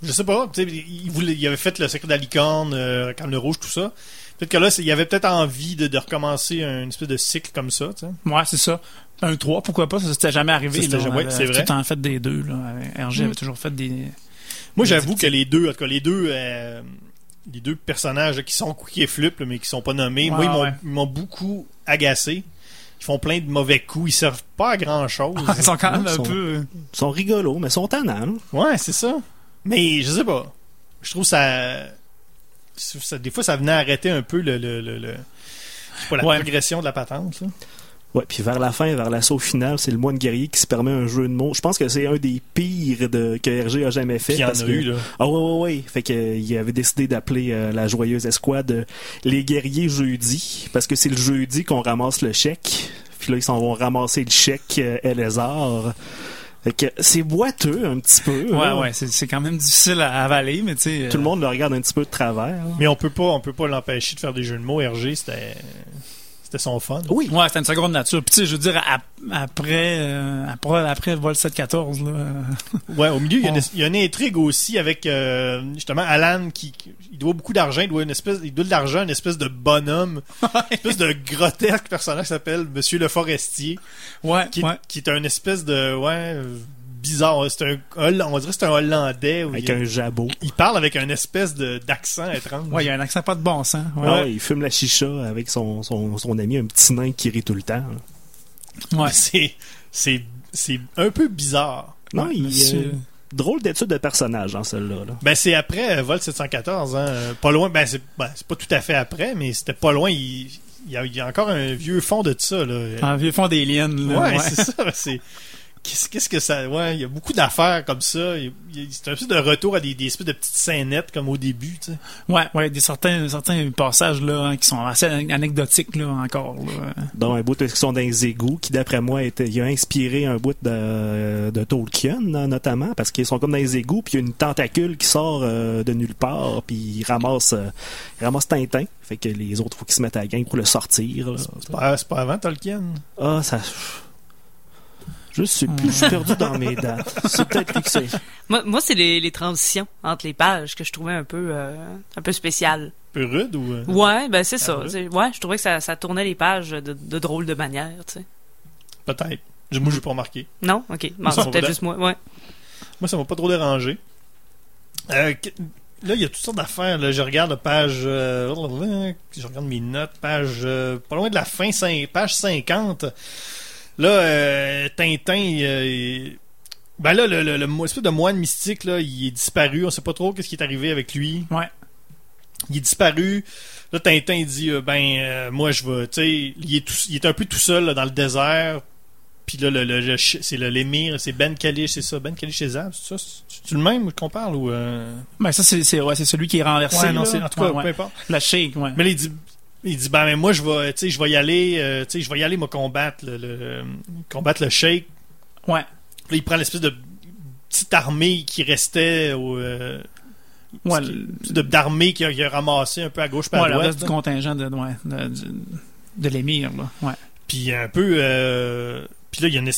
[SPEAKER 2] je sais pas, tu sais, il, voulait, il avait fait le secret de la licorne, euh, Carne Rouge, tout ça. Peut-être que là, il y avait peut-être envie de, de recommencer une espèce de cycle comme ça, tu sais.
[SPEAKER 3] Ouais, c'est ça. Un 3, pourquoi pas? Ça s'était jamais arrivé.
[SPEAKER 2] Ça, c'était
[SPEAKER 3] là.
[SPEAKER 2] jamais-
[SPEAKER 3] avait
[SPEAKER 2] c'est vrai.
[SPEAKER 3] tout en fait des deux. Là. RG
[SPEAKER 2] Mm.
[SPEAKER 3] avait toujours fait des...
[SPEAKER 2] Moi,
[SPEAKER 3] Des
[SPEAKER 2] j'avoue que les deux, en tout cas, les deux, euh, les deux personnages là, qui sont Cookie et Flip, là, mais qui sont pas nommés,
[SPEAKER 3] Ouais,
[SPEAKER 2] moi, ils m'ont,
[SPEAKER 3] ouais.
[SPEAKER 2] ils m'ont beaucoup agacé. Ils font plein de mauvais coups, ils servent pas à grand chose.
[SPEAKER 3] Ils sont quand même un
[SPEAKER 4] sont-
[SPEAKER 3] peu... euh,
[SPEAKER 4] Ils sont rigolos, mais ils sont tannants.
[SPEAKER 2] ouais, c'est ça. Mais je sais pas. Je trouve ça, ça- des fois, ça venait arrêter un peu le, le, le, le- je sais pas, la
[SPEAKER 3] Ouais.
[SPEAKER 2] progression de la patente. Là.
[SPEAKER 4] Ouais, puis vers la fin, vers l'assaut final, c'est le moine guerrier qui se permet un jeu de mots. Je pense que c'est un des pires de, que RG a jamais fait.
[SPEAKER 2] Puis il y en
[SPEAKER 4] parce
[SPEAKER 2] a
[SPEAKER 4] que-
[SPEAKER 2] eu, là.
[SPEAKER 4] Ah ouais, ouais, ouais. Fait que, euh, il avait décidé d'appeler euh, la joyeuse escouade euh, les guerriers jeudi, parce que c'est le jeudi qu'on ramasse le chèque. Puis là, ils s'en vont ramasser le chèque euh, Elezar. Fait que c'est boiteux un petit peu.
[SPEAKER 3] Ouais,
[SPEAKER 4] là.
[SPEAKER 3] ouais, c'est c'est quand même difficile à avaler, mais tu sais...
[SPEAKER 4] Tout le monde le regarde un petit peu de travers. là.
[SPEAKER 2] Mais on peut pas, on peut pas l'empêcher de faire des jeux de mots. RG, c'était, c'était son fun.
[SPEAKER 4] Oui.
[SPEAKER 3] Ouais, c'était une seconde nature. Puis tu sais, je veux dire, ap- après, euh, après, après Vol 714, là.
[SPEAKER 2] Ouais, au milieu, il y, a une,
[SPEAKER 3] On-
[SPEAKER 2] il y a une intrigue aussi avec euh, justement Alan qui, qui- il doit beaucoup d'argent, il doit une espèce, il doit de l'argent à une espèce de bonhomme, une espèce de grotesque personnage qui s'appelle Monsieur le Forestier,
[SPEAKER 3] Ouais,
[SPEAKER 2] qui,
[SPEAKER 3] ouais.
[SPEAKER 2] qui est un espèce de ouais euh, bizarre. C'est un on dirait que c'est un Hollandais.
[SPEAKER 4] Avec
[SPEAKER 2] il,
[SPEAKER 4] un jabot.
[SPEAKER 2] il parle avec un espèce de d'accent étrange.
[SPEAKER 3] Ouais, il y a un accent pas de bon sens. Ouais.
[SPEAKER 4] Ouais, il fume la chicha avec son, son, son ami, un petit nain qui rit tout le temps.
[SPEAKER 3] Ouais.
[SPEAKER 2] C'est c'est c'est un peu bizarre.
[SPEAKER 4] Non, il euh, drôle d'étude de personnage dans celle-là. là.
[SPEAKER 2] Ben c'est après euh, Vol 714, hein, euh, pas loin. Ben c'est ben, c'est pas tout à fait après, mais c'était pas loin. Il, il y, a, il y a encore un vieux fond de ça là.
[SPEAKER 3] En vieux fond des liens, là.
[SPEAKER 2] ouais,
[SPEAKER 3] ouais.
[SPEAKER 2] c'est ça. C'est qu'est-ce que ça. Ouais, il y a beaucoup d'affaires comme ça. Il- il- C'est un peu de retour à des, des espèces de petites scénettes comme au début, tu sais.
[SPEAKER 3] Ouais, ouais, des certains, certains passages là hein, qui sont assez anecdotiques là encore. Là.
[SPEAKER 4] Dans un bout de sont dans les égouts, qui d'après moi était, il a inspiré un bout de, de Tolkien hein, notamment, parce qu'ils sont comme dans les égouts, puis il y a une tentacule qui sort euh, de nulle part, puis il ramasse, euh, il ramasse Tintin. Fait que les autres, faut qu'ils se mettent à la gang pour le sortir. là.
[SPEAKER 2] C'est pas, c'est pas avant Tolkien.
[SPEAKER 4] Ah, ça. Je sais plus, je suis perdu dans mes dates. C'est peut-être c'est.
[SPEAKER 1] Moi, moi c'est les, les transitions entre les pages que je trouvais un peu, euh, un peu spéciales.
[SPEAKER 2] Un peu rude ou. euh,
[SPEAKER 1] Ouais, ben c'est ça.
[SPEAKER 2] Ah,
[SPEAKER 1] C'est- Ouais, je trouvais que ça, ça tournait les pages de, de drôle de manière, tu sais.
[SPEAKER 2] Peut-être. Je- Moi, j'ai pas remarqué.
[SPEAKER 1] Non? Ok. Bon,
[SPEAKER 2] Ça,
[SPEAKER 1] c'est
[SPEAKER 2] on
[SPEAKER 1] peut-être
[SPEAKER 2] va-
[SPEAKER 1] juste moi. Ouais.
[SPEAKER 2] Moi, ça m'a pas trop dérangé. Euh, là, il y a toutes sortes d'affaires. Là. Je regarde la page. euh, je regarde mes notes. Page. euh, pas loin de la fin, page 50. Là, euh, Tintin. euh, ben là, le, le, le espèce de moine mystique, là, il est disparu. On sait pas trop qu'est-ce qui est arrivé avec lui.
[SPEAKER 3] Ouais.
[SPEAKER 2] Il est disparu. Là, Tintin il dit euh, Ben, euh, moi, je vais. Tu sais, il, il est un peu tout seul là, dans le désert. Puis là, le, le- le ch- c'est le- l'émir, c'est Ben Kalish, c'est ça, Ben Kalish c'est ça? C'est-tu le même qu'on parle ou. Euh...
[SPEAKER 3] Ben ça c'est c'est ouais, c'est celui qui est renversé.
[SPEAKER 2] Ouais, non, c'est en tout cas,
[SPEAKER 3] Ouais, ouais.
[SPEAKER 2] peu importe.
[SPEAKER 3] La shake, ouais.
[SPEAKER 2] Mais là, il dit. Il dit, ben, mais moi, je vais, tu je vais y aller, euh, tu sais, je vais y aller, moi, combattre le, le- combattre le Sheikh.
[SPEAKER 3] Ouais.
[SPEAKER 2] Là, il prend l'espèce de petite armée qui restait au, euh,
[SPEAKER 3] Ouais, le-
[SPEAKER 2] d'armée qui a, ramassé un peu à gauche par
[SPEAKER 3] ouais,
[SPEAKER 2] à
[SPEAKER 3] le
[SPEAKER 2] droite.
[SPEAKER 3] reste du contingent de ouais, de, de l'émir là. Ouais.
[SPEAKER 2] Puis un peu. Euh, puis là, il y a une.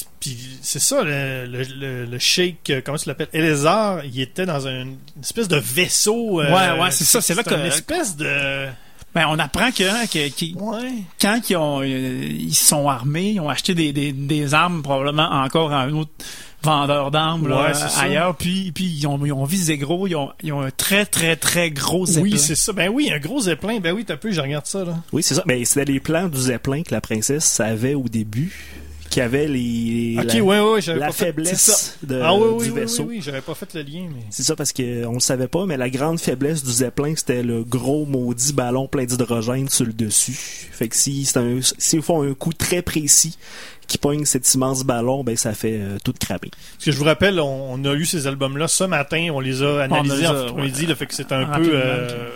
[SPEAKER 2] c'est ça, le, le, le, le comment tu l'appelles Eleazar, il était dans un- une espèce de vaisseau.
[SPEAKER 3] Ouais, ouais, c'est ça, c'est là que-
[SPEAKER 2] une espèce de.
[SPEAKER 3] Ben on apprend que, hein, que, qu'ils-
[SPEAKER 2] Ouais.
[SPEAKER 3] quand ils, ont, euh, ils sont armés, ils ont acheté des, des, des armes probablement encore à un autre vendeur d'armes là,
[SPEAKER 2] Ouais,
[SPEAKER 3] ailleurs, puis, puis ils, ont, ils ont visé gros, ils ont, ils ont un très très très gros zeppelin.
[SPEAKER 2] Oui, c'est ça. Ben oui, un gros zeppelin. Ben oui, t'as peu, je regarde ça, là.
[SPEAKER 4] Oui, c'est ça. Mais c'était les plans du Zeppelin que la princesse avait au début, qui avait les. La,
[SPEAKER 2] ouais, ouais, j'avais
[SPEAKER 4] la
[SPEAKER 2] pas fait.
[SPEAKER 4] faiblesse
[SPEAKER 2] c'est ça.
[SPEAKER 4] de,
[SPEAKER 2] Ah oui,
[SPEAKER 4] du
[SPEAKER 2] oui,
[SPEAKER 4] vaisseau.
[SPEAKER 2] oui, oui, j'avais pas fait le lien, mais.
[SPEAKER 4] C'est ça parce que on le savait pas, mais la grande faiblesse du Zeppelin, c'était le gros maudit ballon plein d'hydrogène sur le dessus. Fait que si c'est un, s'ils font un coup très précis qui pogne cet immense ballon, ben ça fait euh, tout cramer.
[SPEAKER 2] Parce que je vous rappelle, on, on a lu ces albums-là ce matin, on les a analysés
[SPEAKER 3] les a,
[SPEAKER 2] en
[SPEAKER 3] ouais,
[SPEAKER 2] là, fait que c'est un peu. euh,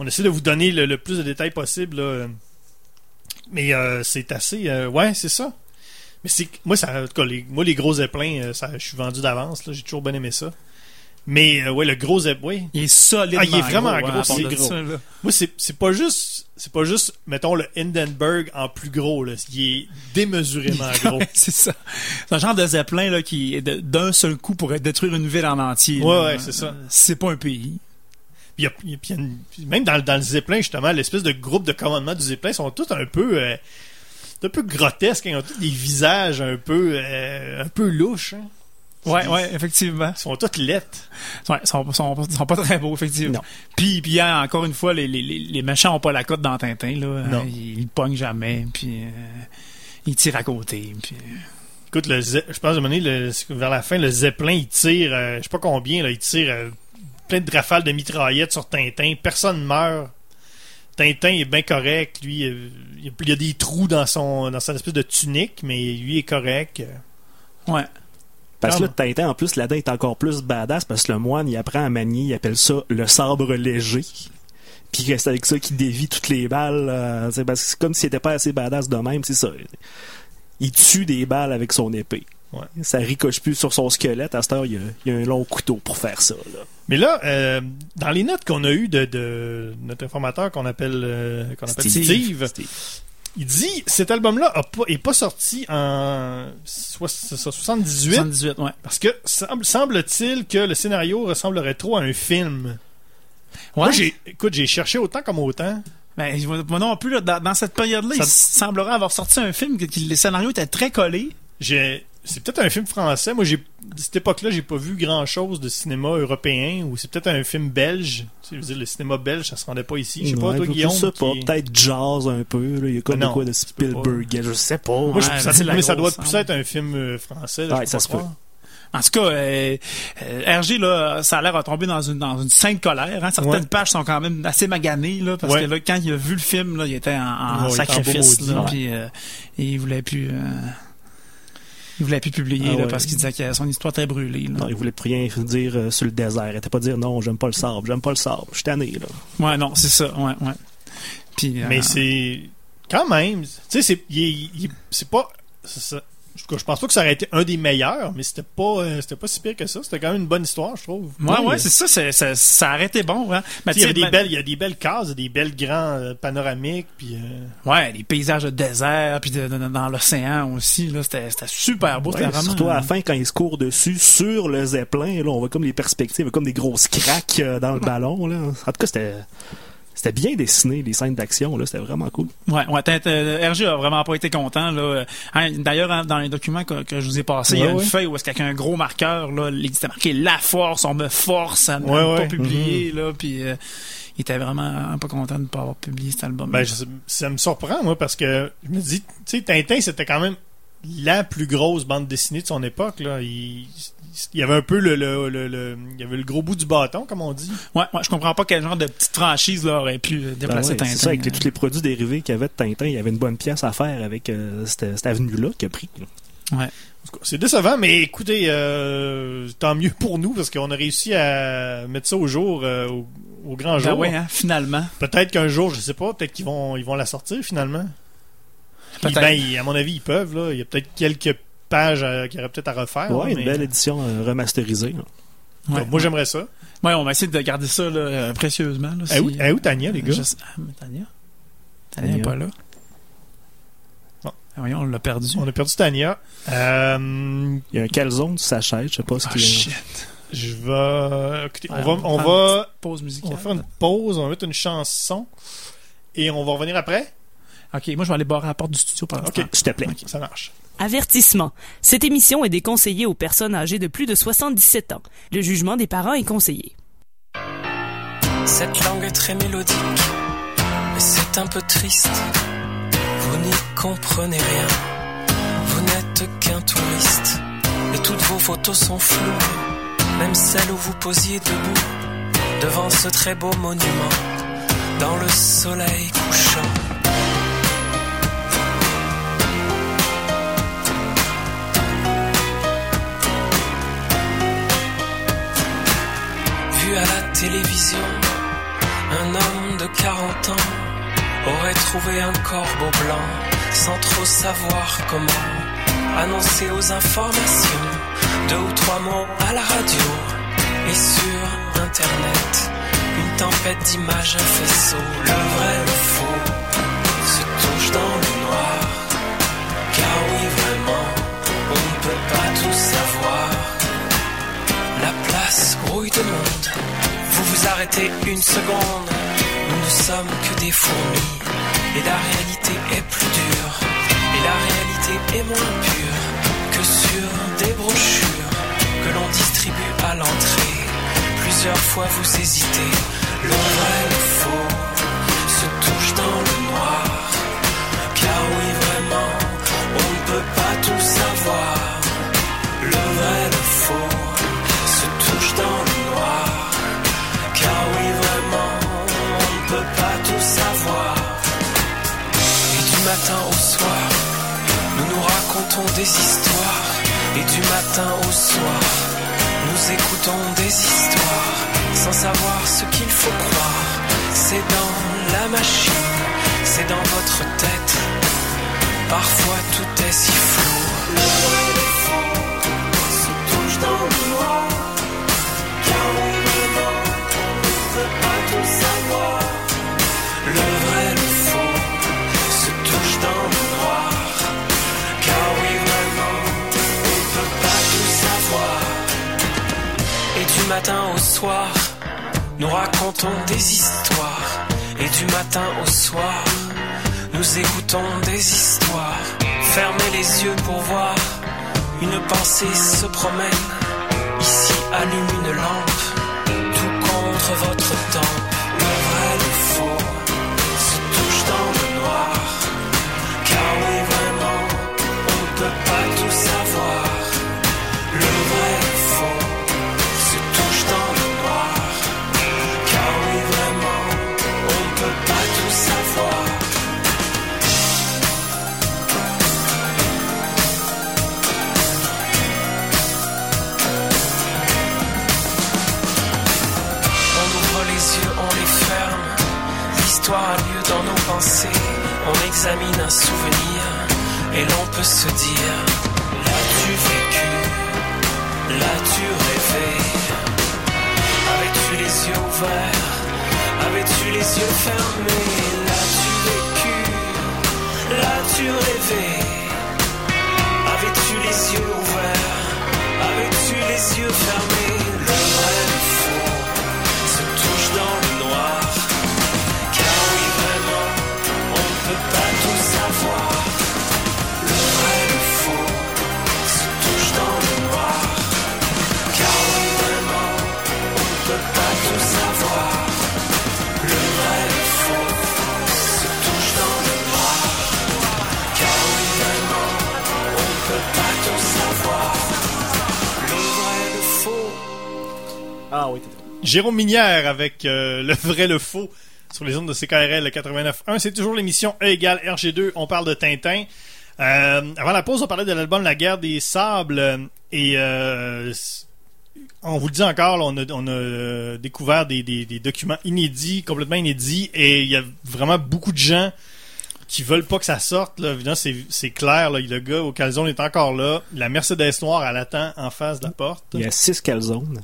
[SPEAKER 2] on essaie de vous donner le, le plus de détails possible, là. Mais euh, c'est assez. euh, ouais, c'est ça. Mais c'est moi, ça, en tout cas, les, moi, les gros zeppelins, euh, je suis vendu d'avance, là, j'ai toujours bien aimé ça. Mais euh, ouais, le gros zeppelin, oui.
[SPEAKER 3] Il est solide.
[SPEAKER 2] Ah, il est vraiment gros,
[SPEAKER 3] à part
[SPEAKER 2] c'est gros.
[SPEAKER 3] ça.
[SPEAKER 2] Moi, c'est c'est pas juste. C'est pas juste, mettons, le Hindenburg en plus gros, là. Il est démesurément gros.
[SPEAKER 3] Ouais, c'est ça. C'est un genre de zeppelin là, qui d'un seul coup pourrait détruire une ville en entier.
[SPEAKER 2] Ouais,
[SPEAKER 3] là.
[SPEAKER 2] ouais, c'est ça.
[SPEAKER 3] Euh, C'est pas un pays.
[SPEAKER 2] Puis y a- y a- puis même dans, le- dans le Zeppelin, justement, l'espèce de groupe de commandement du Zeppelin sont tous un peu, euh, un peu grotesques. hein. Ils ont tous des visages un peu, euh, un peu louches. hein.
[SPEAKER 3] Ouais, ouais, effectivement.
[SPEAKER 2] Ils sont tous lettres.
[SPEAKER 3] Ouais, ils sont, sont, sont pas très beaux, effectivement.
[SPEAKER 4] Non.
[SPEAKER 3] Puis, puis hein, encore une fois, les, les, les méchants ont pas la cote dans Tintin. Là.
[SPEAKER 2] Non.
[SPEAKER 3] Euh, Ils, ils pognent jamais, puis euh, ils tirent à côté. Puis, euh,
[SPEAKER 2] Écoute, le je pense le- vers la fin, le Zeppelin, il tire, euh, je sais pas combien, là, il tire euh, plein de rafales de mitraillettes sur Tintin. Personne meurt. Tintin est bien correct. Lui, euh, il y a- il des trous dans son, dans son espèce de tunique, mais lui est correct.
[SPEAKER 3] Ouais.
[SPEAKER 4] Parce que là. Tintin, en plus, là-dedans, est encore plus badass parce que le moine, il apprend à manier, il appelle ça le sabre léger. Puis c'est avec ça qu'il dévie toutes les balles. euh, c'est parce que c'est comme s'il était pas assez badass de même, c'est ça. Il tue des balles avec son épée.
[SPEAKER 2] Ouais.
[SPEAKER 4] Ça ricoche plus sur son squelette. À cette heure, il y a, il y a un long couteau pour faire ça. Là.
[SPEAKER 2] Mais là, euh, dans les notes qu'on a eues de, de notre informateur qu'on appelle, euh, qu'on appelle
[SPEAKER 4] Steve.
[SPEAKER 2] Steve,
[SPEAKER 4] Steve.
[SPEAKER 2] Il dit cet album-là a pas, est pas sorti en soix- c'est ça, 78
[SPEAKER 3] 78, ouais.
[SPEAKER 2] parce que semble- semble-t-il que le scénario ressemblerait trop à un film.
[SPEAKER 3] Ouais.
[SPEAKER 2] Moi, j'ai, écoute, j'ai cherché autant comme autant.
[SPEAKER 3] Ben, moi non plus, là, dans, dans cette période-là,
[SPEAKER 2] Ça-
[SPEAKER 3] il semblerait avoir sorti un film que, que les scénarios étaient très collés.
[SPEAKER 2] J'ai, c'est peut-être un film français. Moi, j'ai, cette époque-là, j'ai pas vu grand-chose de cinéma européen ou c'est peut-être un film belge. Tu sais, je dire, le cinéma belge, ça se rendait pas ici. Je sais pas,
[SPEAKER 4] Ouais,
[SPEAKER 2] toi,
[SPEAKER 4] je
[SPEAKER 2] Guillaume.
[SPEAKER 4] sais pas.
[SPEAKER 2] qui-
[SPEAKER 4] Peut-être jazz un peu. Là. Il y a comme de
[SPEAKER 2] non,
[SPEAKER 4] quoi de. Spielberg. Je sais pas.
[SPEAKER 2] Moi, je- ça, mais ça doit plus être un film euh, français. Là,
[SPEAKER 4] Ouais,
[SPEAKER 2] je
[SPEAKER 4] ça se peut.
[SPEAKER 3] En tout cas, euh, euh, RG, là, ça a l'air de tomber dans une, dans une sainte colère. Hein. Certaines
[SPEAKER 2] Ouais.
[SPEAKER 3] pages sont quand même assez maganées, là, parce
[SPEAKER 2] Ouais.
[SPEAKER 3] que là, quand il a vu le film, là, il était en, en
[SPEAKER 2] Ouais, il était en
[SPEAKER 3] sacrifice,
[SPEAKER 2] maudit,
[SPEAKER 3] là, puis euh, et il voulait plus... euh, il voulait plus publier,
[SPEAKER 4] Ah
[SPEAKER 3] là,
[SPEAKER 4] ouais.
[SPEAKER 3] parce qu'il disait que son histoire était brûlée. Là.
[SPEAKER 4] Non, il voulait plus rien dire euh, sur le désert. Il était pas dire non, j'aime pas le sable, j'aime pas le sable. Je suis tanné, là.
[SPEAKER 3] Ouais, non, c'est ça, ouais, ouais. Puis, euh,
[SPEAKER 2] Mais c'est quand même, tu sais, c'est, pas, c'est ça. Je, je pense pas que ça aurait été un des meilleurs, mais c'était pas, euh, c'était pas si pire que ça. C'était quand même une bonne histoire, je trouve.
[SPEAKER 3] Ouais, ouais,
[SPEAKER 2] mais-
[SPEAKER 3] c'est ça, c'est- ça, ça aurait été bon, hein. Mais
[SPEAKER 2] Il y a des
[SPEAKER 3] ben-
[SPEAKER 2] belles, il y a des belles cases, des belles grands euh, panoramiques, puis euh,
[SPEAKER 3] Ouais, les paysages de désert, puis de- de- dans l'océan aussi, là, c'était c'était super beau,
[SPEAKER 4] Ouais,
[SPEAKER 3] c'était vraiment...
[SPEAKER 4] surtout à la fin, quand il se court dessus, sur le zeppelin, là, on voit comme les perspectives, comme des grosses craques euh, dans le ballon. Là. En tout cas, c'était c'était bien dessiné, les scènes d'action. là C'était vraiment cool.
[SPEAKER 3] Ouais, ouais, t'as- t'as- RG a vraiment pas été content, là. Hein, D'ailleurs, hein, dans les documents que, que je vous ai passés, il y a
[SPEAKER 2] Ouais,
[SPEAKER 3] une
[SPEAKER 2] ouais.
[SPEAKER 3] feuille où est-ce qu'il y a un gros marqueur, là, il était marqué La Force, on me force à ne
[SPEAKER 2] Ouais,
[SPEAKER 3] pas publier, là, puis euh, il était vraiment pas content de ne pas avoir publié cet album.
[SPEAKER 2] ben, je ça me surprend, moi, parce que je me dis, tu sais, Tintin, c'était quand même la plus grosse bande dessinée de son époque, là. Il, il y avait un peu le, le, le, le- il y avait le gros bout du bâton, comme on dit.
[SPEAKER 3] Ouais, ouais, je comprends pas quel genre de petite franchise, là, aurait pu euh,
[SPEAKER 4] Ben
[SPEAKER 3] déplacer
[SPEAKER 4] ouais,
[SPEAKER 3] Tintin.
[SPEAKER 4] c'est ça, avec les- tous les produits dérivés qu'il y avait de Tintin, il y avait une bonne pièce à faire avec euh, cette, cette avenue-là qu'il a pris.
[SPEAKER 3] Ouais.
[SPEAKER 2] C'est décevant, mais écoutez, euh, tant mieux pour nous, parce qu'on a réussi à mettre ça au jour, euh, au, au grand
[SPEAKER 3] Ben
[SPEAKER 2] jour.
[SPEAKER 3] ouais, hein, finalement.
[SPEAKER 2] Peut-être qu'un jour, je sais pas, peut-être qu'ils vont, ils vont la sortir finalement.
[SPEAKER 3] Peut-être.
[SPEAKER 2] ben, à mon avis, ils peuvent. Là. Il y a peut-être quelques pages euh, qu'il y aurait peut-être à refaire.
[SPEAKER 4] Ouais,
[SPEAKER 2] là,
[SPEAKER 4] une
[SPEAKER 2] mais-
[SPEAKER 4] belle édition euh, remasterisée.
[SPEAKER 2] Moi, j'aimerais ça.
[SPEAKER 3] Ouais, on va essayer de garder ça, là, euh, précieusement, là.
[SPEAKER 2] Eh où,
[SPEAKER 3] si-
[SPEAKER 2] eh où Tania, les gars?
[SPEAKER 3] Je sais- Ah, mais Tania? Tania n'est pas là.
[SPEAKER 2] Bon.
[SPEAKER 3] Ah, voyons, on l'a perdu.
[SPEAKER 2] On a perdu Tania. Euh,
[SPEAKER 4] Il y a un calzone sur sa chaise, je sais pas ce
[SPEAKER 3] Ah,
[SPEAKER 4] qu'il
[SPEAKER 3] shit.
[SPEAKER 2] je vais. Écoutez,
[SPEAKER 3] Ouais,
[SPEAKER 2] on va, on va,
[SPEAKER 3] pause
[SPEAKER 2] on
[SPEAKER 3] musicale.
[SPEAKER 2] va faire une pause, on va mettre une chanson et on va revenir après.
[SPEAKER 3] Ok, moi je vais aller barrer à la porte du studio pendant
[SPEAKER 2] Ok.
[SPEAKER 4] S'il te plaît.
[SPEAKER 3] Ok.
[SPEAKER 2] Ça marche.
[SPEAKER 1] Avertissement. Cette émission est déconseillée aux personnes âgées de plus de 77 ans. Le jugement des parents est conseillé.
[SPEAKER 6] Cette langue est très mélodique, mais c'est un peu triste. Vous n'y comprenez rien, vous n'êtes qu'un touriste. Et toutes vos photos sont floues, même celles où vous posiez debout, devant ce très beau monument, dans le soleil couchant. À la télévision, un homme de 40 ans aurait trouvé un corbeau blanc sans trop savoir comment. Annoncer aux informations deux ou trois mots à la radio et sur internet une tempête d'images, un faisceau, le vrai, Vous vous arrêtez une seconde. Nous ne sommes que des fourmis. Et la réalité est plus dure. Et la réalité est moins pure que sur des brochures que l'on distribue à l'entrée. Plusieurs fois vous hésitez. Le vrai, des histoires. Et du matin au soir, nous écoutons des histoires sans savoir ce qu'il faut croire. C'est dans la machine, c'est dans votre tête. Parfois tout est si flou. Matin au soir, nous racontons des histoires. Et du matin au soir, nous écoutons des histoires. Fermez les yeux pour voir, une pensée se promène. Ici allume une lampe, tout contre votre temple. Lieu dans nos pensées. On examine un souvenir et l'on peut se dire L'as-tu vécu? L'as-tu rêvé? Avais-tu les yeux ouverts? Avais-tu les yeux fermés? L'as-tu vécu? L'as-tu rêvé? Avais-tu les yeux ouverts? Avais-tu les yeux fermés?
[SPEAKER 4] Ah oui,
[SPEAKER 2] Jérôme Minière avec euh, le vrai, le faux sur les ondes de CKRL 89.1. C'est toujours l'émission E égale RG2. On parle de Tintin. Euh, avant la pause, on parlait de l'album La guerre des sables. Et euh, on vous le dit encore, là, on a, on a découvert des, des- des documents inédits, complètement inédits. Et il y a vraiment beaucoup de gens qui veulent pas que ça sorte. Là. Évidemment, c'est, c'est clair. Là. Le gars au calzone est encore là. La Mercedes noire, elle attend en face de la porte.
[SPEAKER 4] Il y a six calzones.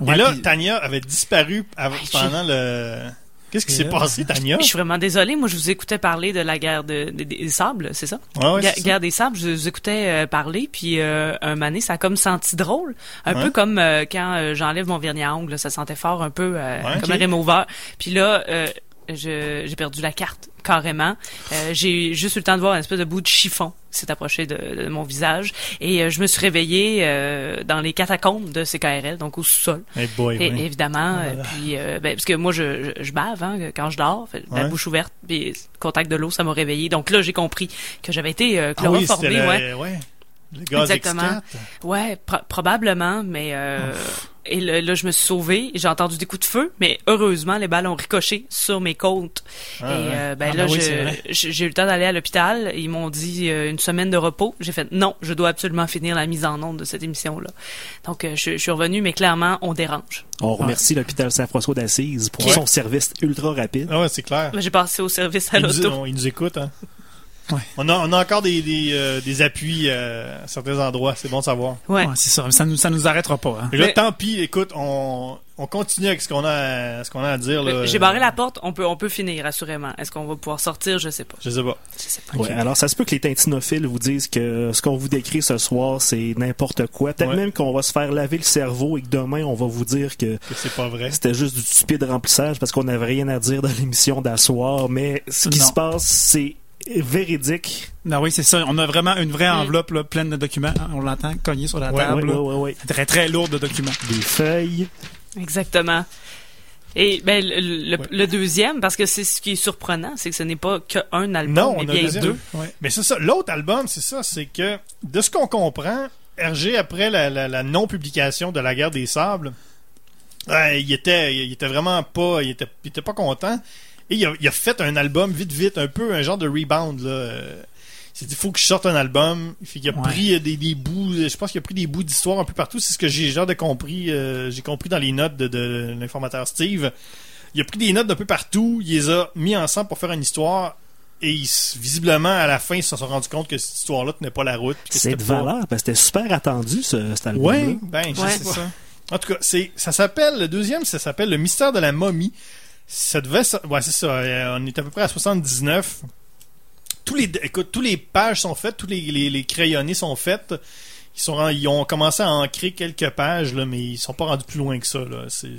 [SPEAKER 3] Ouais,
[SPEAKER 2] Et là,
[SPEAKER 3] puis-
[SPEAKER 2] Tania avait disparu av- pendant le. Qu'est-ce qui s'est passé, Tania?
[SPEAKER 1] Je suis vraiment désolée. Moi, je vous écoutais parler de la guerre de- de- des sables, c'est ça?
[SPEAKER 2] Ouais, ouais,
[SPEAKER 1] Ga-
[SPEAKER 2] c'est ça.
[SPEAKER 1] guerre des sables, je vous écoutais euh, parler, puis euh, un mané, ça a comme senti drôle. Un
[SPEAKER 2] Ouais.
[SPEAKER 1] peu comme euh, quand euh, j'enlève mon vernis à ongles, ça sentait fort un peu euh,
[SPEAKER 2] Ouais,
[SPEAKER 1] comme un remover. Puis là, euh, je- j'ai perdu la carte, carrément. Euh, j'ai juste eu le temps de voir une espèce de bout de chiffon qui s'est approché de, de mon visage. Et euh, je me suis réveillée euh, dans les catacombes de CKRL, donc au sous-sol.
[SPEAKER 2] Hey boy,
[SPEAKER 1] Et-
[SPEAKER 2] ouais.
[SPEAKER 1] évidemment, euh, puis euh, ben, parce que moi je, je, je bave hein, quand je dors, fait, la
[SPEAKER 2] Ouais.
[SPEAKER 1] bouche ouverte, puis le contact de l'eau, ça m'a réveillé. Donc là, j'ai compris que j'avais été euh,
[SPEAKER 2] Ah oui, c'était
[SPEAKER 1] chloroformée,
[SPEAKER 2] le,
[SPEAKER 1] ouais.
[SPEAKER 2] ouais. Le gaz
[SPEAKER 1] Exactement.
[SPEAKER 2] X4.
[SPEAKER 1] Ouais, pro- probablement, mais euh, et là, là, je me suis sauvée, j'ai entendu des coups de feu, mais heureusement les balles ont ricoché sur mes côtes.
[SPEAKER 2] Ah,
[SPEAKER 1] et euh, ben
[SPEAKER 3] Ah,
[SPEAKER 1] là,
[SPEAKER 3] ben oui,
[SPEAKER 1] j'ai eu le temps d'aller à l'hôpital. Ils m'ont dit euh, une semaine de repos. J'ai fait non, je dois absolument finir la mise en onde de cette émission là. Donc euh, je, je suis revenue, mais clairement on dérange.
[SPEAKER 4] On remercie l'hôpital Saint-François d'Assise pour son service ultra rapide.
[SPEAKER 2] Ah ouais, c'est clair.
[SPEAKER 1] Ben, J'ai passé au service à l'auto.
[SPEAKER 2] ils nous écoutent, hein.
[SPEAKER 3] Ouais.
[SPEAKER 2] On, a, on a encore des, des, euh, des appuis euh, à certains endroits, c'est bon de savoir.
[SPEAKER 1] Ouais.
[SPEAKER 3] Ouais, c'est ça. Ça nous, ça nous arrêtera pas. Hein.
[SPEAKER 2] Et là,
[SPEAKER 1] Mais-
[SPEAKER 2] tant pis, écoute, on, on continue avec ce qu'on a, à- ce qu'on a à dire.
[SPEAKER 1] Euh, J'ai barré la porte, on peut, on peut finir, assurément. Est-ce qu'on va pouvoir sortir? Je sais pas.
[SPEAKER 2] Je sais pas.
[SPEAKER 1] Je sais pas.
[SPEAKER 4] Ouais, alors ça se peut que les tintinophiles vous disent que ce qu'on vous décrit ce soir, c'est n'importe quoi. Peut-être
[SPEAKER 2] Ouais.
[SPEAKER 4] même qu'on va se faire laver le cerveau et que demain, on va vous dire que
[SPEAKER 2] Que c'est pas vrai.
[SPEAKER 4] c'était juste du stupide remplissage parce qu'on n'avait rien à dire dans l'émission d'asseoir. Mais ce qui
[SPEAKER 3] Non.
[SPEAKER 4] se passe, c'est véridique.
[SPEAKER 3] Non, oui, c'est ça. On a vraiment une vraie enveloppe là, pleine de documents. hein. On l'entend cogner sur la
[SPEAKER 4] Ouais,
[SPEAKER 3] table.
[SPEAKER 4] ouais,
[SPEAKER 3] là.
[SPEAKER 4] ouais, ouais, ouais.
[SPEAKER 3] Très, très lourde de documents.
[SPEAKER 4] Des feuilles.
[SPEAKER 1] Exactement. Et ben, le, le-
[SPEAKER 2] Ouais.
[SPEAKER 1] le deuxième, parce que c'est ce qui est surprenant, c'est que ce n'est pas qu'un album,
[SPEAKER 2] Non,
[SPEAKER 1] mais
[SPEAKER 2] on a
[SPEAKER 1] bien
[SPEAKER 2] deuxième.
[SPEAKER 1] deux.
[SPEAKER 3] Ouais.
[SPEAKER 2] Mais c'est ça. L'autre album, c'est ça, c'est que de ce qu'on comprend, RG après la, la- la non-publication de la guerre des sables, ouais, il était, il était vraiment pas, il était, il était pas content. Et il a, il a fait un album vite vite, un peu un genre de rebound là. Euh, Il s'est dit faut que je sorte un album. Fait qu'il a
[SPEAKER 3] Ouais.
[SPEAKER 2] pris euh, des, des bouts, je pense qu'il a pris des bouts d'histoire un peu partout. C'est ce que j'ai genre de compris, euh, j'ai compris dans les notes de, de l'informateur Steve. Il a pris des notes d'un peu partout, il les a mis ensemble pour faire une histoire. Et il visiblement, à la fin, ils se sont rendus compte que cette histoire-là tenait pas la route.
[SPEAKER 4] C'est
[SPEAKER 2] c'était
[SPEAKER 4] de
[SPEAKER 2] pas-
[SPEAKER 4] valeur parce que c'était super attendu, ce, cet album-là.
[SPEAKER 2] Ouais, ben,
[SPEAKER 1] Ouais.
[SPEAKER 2] sais pas. En tout cas, c'est, ça s'appelle, le deuxième, ça s'appelle Le mystère de la momie. Ça devait, ouais, c'est ça, euh, on est à peu près à 79. Tous les, écoute, tous les pages sont faites, tous les, les, les crayonnés sont faites. ils sont ils ont commencé à ancrer quelques pages là, mais ils sont pas rendus plus loin que ça là. C'est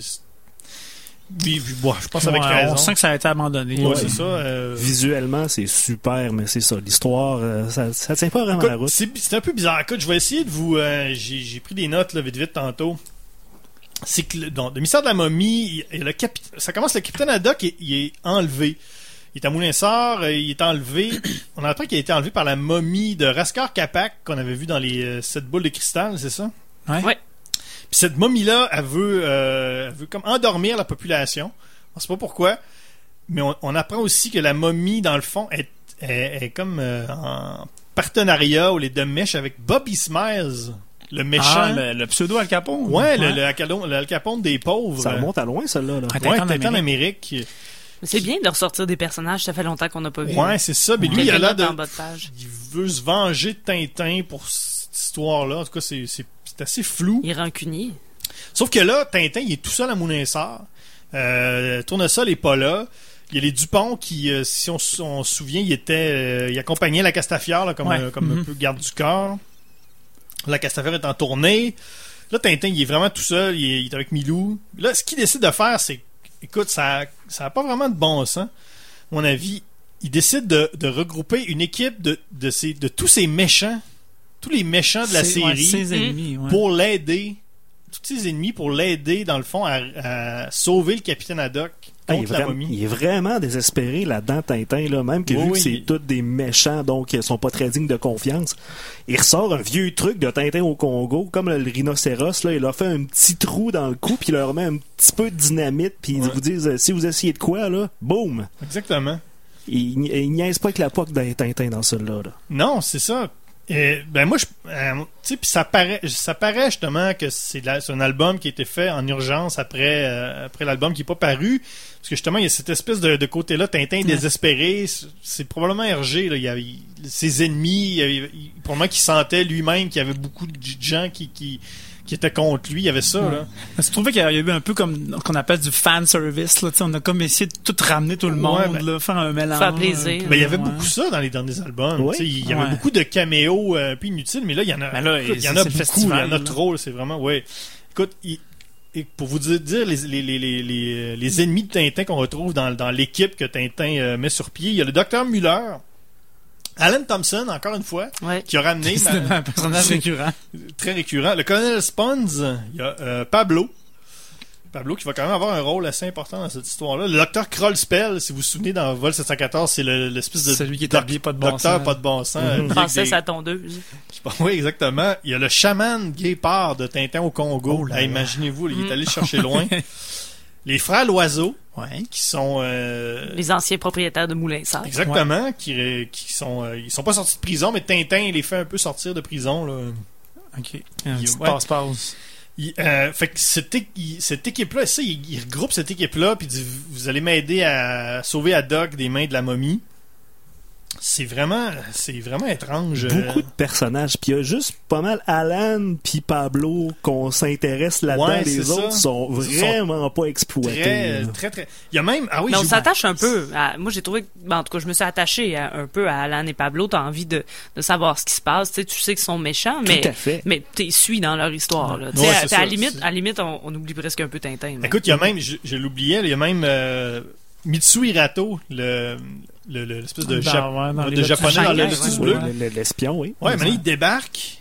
[SPEAKER 2] oui, bon, je pense avec
[SPEAKER 3] Ouais,
[SPEAKER 2] raison.
[SPEAKER 3] On sent que ça a été abandonné.
[SPEAKER 2] Ouais, c'est ça. euh,
[SPEAKER 4] Visuellement, c'est super, mais c'est ça. L'histoire, euh, ça, ça tient pas vraiment
[SPEAKER 2] Écoute,
[SPEAKER 4] la route.
[SPEAKER 2] C'est un peu bizarre. Écoute, je vais essayer de vous. euh, J'ai j'ai pris des notes là, vite vite tantôt. C'est que le, donc, le mystère de la momie, il- le capi- ça commence, le capitaine Haddock il, il est enlevé. Il est à Moulinsart, euh, il est enlevé. On apprend qu'il a été enlevé par la momie de Raskar Kapak qu'on avait vu dans les euh, sept boules de cristal, c'est ça?
[SPEAKER 3] Ouais.
[SPEAKER 1] Ouais.
[SPEAKER 2] Puis cette momie-là, elle veut, euh, elle veut comme endormir la population. On sait pas pourquoi. Mais on, on apprend aussi que la momie, dans le fond, est, est, est comme euh, en partenariat ou les deux mèches avec Bobby Smiles, le méchant.
[SPEAKER 3] Ah, le, le pseudo Al Capone.
[SPEAKER 2] Ouais, le, le, le Al Capone des pauvres.
[SPEAKER 4] Ça remonte à loin, celle-là. Là.
[SPEAKER 3] Ah,
[SPEAKER 2] Ouais,
[SPEAKER 3] d'Amérique.
[SPEAKER 1] Mais C'est bien de ressortir des personnages, ça fait longtemps qu'on n'a pas vu.
[SPEAKER 2] Ouais, c'est ça. Mais lui, il a l'air de...
[SPEAKER 1] en bas de page.
[SPEAKER 2] Il veut se venger de Tintin pour cette histoire-là. En tout cas, c'est c'est- c'est assez flou.
[SPEAKER 1] Il est rancunier.
[SPEAKER 2] Sauf que là, Tintin, il est tout seul à Moulinsart. Euh, Tournesol est pas là. Il y a les Dupont qui, euh, si on, on se souvient, il était, euh, il accompagnait la Castafiore là, comme,
[SPEAKER 3] Ouais.
[SPEAKER 2] euh, comme un
[SPEAKER 3] Mhm.
[SPEAKER 2] peu garde du corps. La Castafiore est en tournée. Là, Tintin, il est vraiment tout seul. Il est, il est avec Milou. Là, ce qu'il décide de faire, c'est, écoute, ça, ça a pas vraiment de bon sens. À mon avis, il décide de, de regrouper une équipe de, de, de tous ces méchants, tous les méchants de la
[SPEAKER 3] ouais,
[SPEAKER 2] série
[SPEAKER 3] ses ennemis, ouais.
[SPEAKER 2] pour l'aider, tous ses ennemis, pour l'aider, dans le fond, à, à sauver le capitaine Haddock
[SPEAKER 4] Ah, il, est
[SPEAKER 2] la
[SPEAKER 4] vraiment,
[SPEAKER 2] momie.
[SPEAKER 4] il est vraiment désespéré là-dedans, Tintin, là, même que
[SPEAKER 2] Oui,
[SPEAKER 4] vu
[SPEAKER 2] oui,
[SPEAKER 4] que c'est
[SPEAKER 2] il-
[SPEAKER 4] tous des méchants, donc ils sont pas très dignes de confiance. Il ressort un vieux truc de Tintin au Congo, comme le, rhinocéros, là, il leur fait un petit trou dans le cou, puis il leur met un petit peu de dynamite, puis ils
[SPEAKER 2] Ouais.
[SPEAKER 4] vous disent, si vous essayez de quoi, là, boum!
[SPEAKER 2] Exactement.
[SPEAKER 4] Il, il, il niaise pas avec la poque d'un Tintin dans celui-là. Là.
[SPEAKER 2] Non, c'est ça. Euh, ben moi, je, euh, tu sais, ça paraît, ça paraît justement que c'est un album qui a été fait en urgence après, euh, après l'album qui est pas paru, parce que justement il y a cette espèce de, de côté-là, Tintin désespéré. C'est- probablement Hergé, là, il y a, il- ses ennemis, il, y avait- il- probablement qu'il sentait lui-même qu'il y avait beaucoup de gens qui, qui, qui étaient contre lui. Il y avait ça. Là.
[SPEAKER 3] Je trouvais qu'il y a eu un peu comme ce qu'on appelle du fan service. Là, Tu sais, on a comme essayé de tout ramener tout le
[SPEAKER 2] Ouais,
[SPEAKER 3] monde,
[SPEAKER 2] ben-
[SPEAKER 3] là, faire un mélange.
[SPEAKER 1] Faire plaisir.
[SPEAKER 3] un peu,
[SPEAKER 2] Ben, il y avait
[SPEAKER 3] ouais.
[SPEAKER 2] beaucoup ça dans les derniers albums.
[SPEAKER 4] Oui.
[SPEAKER 2] Il y avait
[SPEAKER 3] Ouais.
[SPEAKER 2] beaucoup de caméos euh, un peu inutiles, mais là, il y en a,
[SPEAKER 3] Ben là,
[SPEAKER 2] écoute, il y en a beaucoup. Il y en a
[SPEAKER 3] là.
[SPEAKER 2] trop. C'est vraiment, ouais. Écoute, il- et pour vous dire, dire les, les, les, les, les, les ennemis de Tintin qu'on retrouve dans, dans l'équipe que Tintin euh, met sur pied, il y a le docteur Muller, Alan Thompson, encore une fois,
[SPEAKER 1] Ouais.
[SPEAKER 2] qui a ramené
[SPEAKER 3] C'est un personnage récurrent.
[SPEAKER 2] très récurrent. Le colonel Spons, il y a euh, Pablo. Pablo qui va quand même avoir un rôle assez important dans cette histoire-là. Le docteur Krollspell, si vous vous souvenez, dans Vol 714, c'est le- l'espèce de
[SPEAKER 3] Celui qui est habillé pas de bon
[SPEAKER 2] docteur
[SPEAKER 3] sens.
[SPEAKER 2] pas de bon sens.
[SPEAKER 4] Mhm.
[SPEAKER 1] Princesse
[SPEAKER 2] des-
[SPEAKER 1] à tondeuse.
[SPEAKER 2] oui, exactement. Il y a le chaman guépard de Tintin au Congo.
[SPEAKER 3] Oh là.
[SPEAKER 2] Imaginez-vous, il est
[SPEAKER 1] Mm.
[SPEAKER 2] allé chercher loin. Les frères Loiseau,
[SPEAKER 3] Ouais.
[SPEAKER 2] qui sont... euh,
[SPEAKER 1] Les anciens propriétaires de Moulin Sart.
[SPEAKER 2] Exactement, qui, qui sont... euh, ils sont pas sortis de prison, mais Tintin les fait un peu sortir de prison. Là.
[SPEAKER 3] OK. Passe-passe.
[SPEAKER 2] Il- euh, fait que cette, é- il- cette équipe-là, ça, il, il regroupe cette équipe-là, puis il dit Vous allez m'aider à sauver Haddock des mains de la momie. C'est vraiment, c'est vraiment étrange. euh,
[SPEAKER 4] Beaucoup de personnages, puis il y a juste pas mal Alan puis Pablo qu'on s'intéresse là-dedans.
[SPEAKER 2] Ouais,
[SPEAKER 4] les autres
[SPEAKER 2] ça.
[SPEAKER 4] sont vraiment pas exploités.
[SPEAKER 2] très, très, très. Il y a même, ah oui,
[SPEAKER 1] Mais on s'attache un peu. à- moi, j'ai trouvé, que- ben, en tout cas, je me suis attaché à- un peu à Alan et Pablo. T'as envie de, de savoir ce qui se passe. Tu sais, tu sais qu'ils sont méchants, mais
[SPEAKER 4] Tout à fait.
[SPEAKER 1] mais t'es suis dans leur histoire. Là.
[SPEAKER 2] Ouais,
[SPEAKER 1] à, à
[SPEAKER 2] ça.
[SPEAKER 1] la limite, à limite, on, on oublie presque un peu Tintin. mais-
[SPEAKER 2] Écoute, il y a même, je, je l'oubliais, il y a même euh, Mitsu Hirato, le, le, le- l'espèce de,
[SPEAKER 3] Dans-
[SPEAKER 2] Jap-
[SPEAKER 3] ouais, dans
[SPEAKER 2] de
[SPEAKER 3] les
[SPEAKER 2] japonais dans le Lotus bleu.
[SPEAKER 4] Le- L'espion, oui.
[SPEAKER 2] Ouais, mais là, il débarque.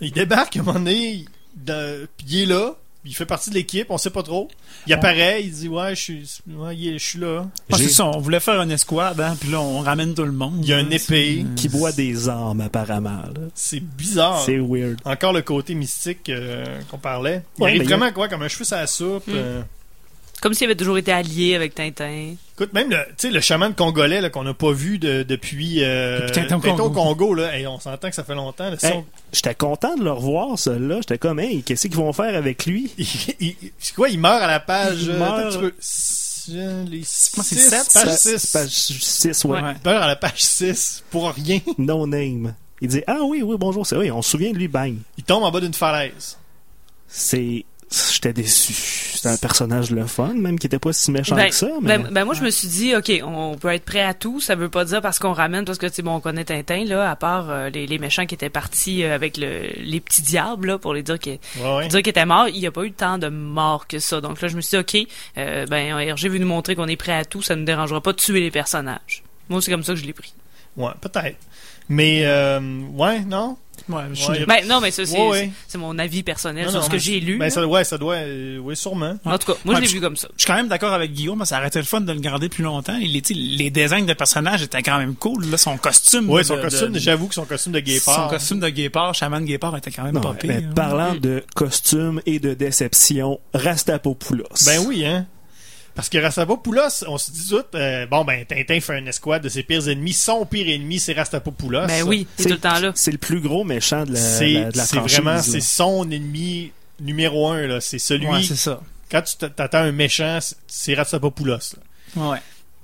[SPEAKER 2] Il débarque à un moment donné, dans- puis il est là. Il fait partie de l'équipe, on sait pas trop. Il apparaît, il dit ouais, je suis, ouais, il est- je suis là.
[SPEAKER 3] Ah,
[SPEAKER 4] J'ai-
[SPEAKER 3] c'est ça, on voulait faire une escouade, hein, puis là, on ramène tout le monde.
[SPEAKER 2] Il y a une épée.
[SPEAKER 4] Qui boit des armes, apparemment. là.
[SPEAKER 2] C'est bizarre.
[SPEAKER 4] C'est weird.
[SPEAKER 2] Encore le côté mystique euh, qu'on parlait. Il
[SPEAKER 4] Ouais,
[SPEAKER 2] arrive
[SPEAKER 4] mais
[SPEAKER 2] vraiment quoi, comme un cheveu sur la soupe.
[SPEAKER 1] Mm.
[SPEAKER 2] euh.
[SPEAKER 1] Comme s'il avait toujours été allié avec Tintin.
[SPEAKER 2] Écoute, même le, tu sais, le chaman congolais qu'on n'a pas vu de- depuis, euh,
[SPEAKER 3] Depuis Tintin au
[SPEAKER 2] au
[SPEAKER 3] Congo.
[SPEAKER 2] Congo, là, Hey, on s'entend que ça fait longtemps. Si
[SPEAKER 4] Hey,
[SPEAKER 2] on-
[SPEAKER 4] J'étais content de le revoir, celui-là. J'étais comme, hey, qu'est-ce qu'ils vont faire avec lui?
[SPEAKER 2] il, il- c'est quoi, il meurt à la page.
[SPEAKER 4] Il meurt-
[SPEAKER 2] euh, Les page
[SPEAKER 4] Ça-
[SPEAKER 2] 6.
[SPEAKER 4] Page 6, ouais.
[SPEAKER 3] Ouais.
[SPEAKER 2] Il meurt à la page 6 pour rien.
[SPEAKER 4] No name. Il dit, ah oui, oui, bonjour, c'est vrai, on se souvient de lui, bang.
[SPEAKER 2] Il tombe en bas d'une falaise.
[SPEAKER 4] C'est. J'étais déçu. C'était un personnage le fun, même qui était pas si méchant
[SPEAKER 1] Ben,
[SPEAKER 4] que ça. Mais...
[SPEAKER 1] ben, ben, moi, je me suis dit, OK, on peut être prêt à tout. Ça veut pas dire parce qu'on ramène, parce que, tu sais, bon, on connaît Tintin, là, à part euh, les, les méchants qui étaient partis euh, avec le, les petits diables, là, pour les dire qu'ils
[SPEAKER 2] Ouais, ouais.
[SPEAKER 1] étaient morts. Il n'y a pas eu tant de morts que ça. Donc là, je me suis dit, OK, euh, ben, Hergé veut nous montrer qu'on est prêt à tout. Ça ne nous dérangera pas de tuer les personnages. Moi, c'est comme ça que je l'ai pris.
[SPEAKER 2] Ouais, peut-être. Mais, euh, ouais, non?
[SPEAKER 3] Ouais, je
[SPEAKER 2] Ouais.
[SPEAKER 3] suis-
[SPEAKER 1] Ben, non, mais ça, c'est
[SPEAKER 2] Ouais,
[SPEAKER 1] mon avis personnel
[SPEAKER 2] Non,
[SPEAKER 1] sur
[SPEAKER 2] non,
[SPEAKER 1] ce que j'ai lu.
[SPEAKER 2] Ben, ça, ouais, ça doit, euh, oui, sûrement.
[SPEAKER 1] En tout cas, moi,
[SPEAKER 3] Ouais,
[SPEAKER 1] je l'ai vu comme ça.
[SPEAKER 3] Je suis quand même d'accord avec Guillaume, mais ça aurait été le fun de le garder plus longtemps. Il est, tu sais, les designs de personnages étaient quand même cool. Là, son costume.
[SPEAKER 2] Ouais,
[SPEAKER 3] de-
[SPEAKER 2] son
[SPEAKER 3] de-
[SPEAKER 2] costume, j'avoue que son costume de guépard.
[SPEAKER 3] Son costume de guépard, chaman guépard était quand même
[SPEAKER 4] Non,
[SPEAKER 3] pas pire.
[SPEAKER 4] mais
[SPEAKER 3] hein.
[SPEAKER 4] parlant de costume et de déception, Rastapopoulos.
[SPEAKER 2] Ben oui, hein. Parce que Rastapopoulos, on se dit tout, euh, bon, ben, Tintin fait une escouade de ses pires ennemis. Son pire ennemi, c'est Rastapopoulos.
[SPEAKER 1] Ben oui, c'est tout le temps là.
[SPEAKER 4] C'est le plus gros méchant de la,
[SPEAKER 2] C'est
[SPEAKER 4] la- de la
[SPEAKER 2] c'est vraiment, c'est son ennemi numéro un, là. C'est celui,
[SPEAKER 3] Ouais, c'est ça.
[SPEAKER 2] quand tu t'attends un méchant, c'est- c'est Rastapopoulos, là.
[SPEAKER 3] Ouais.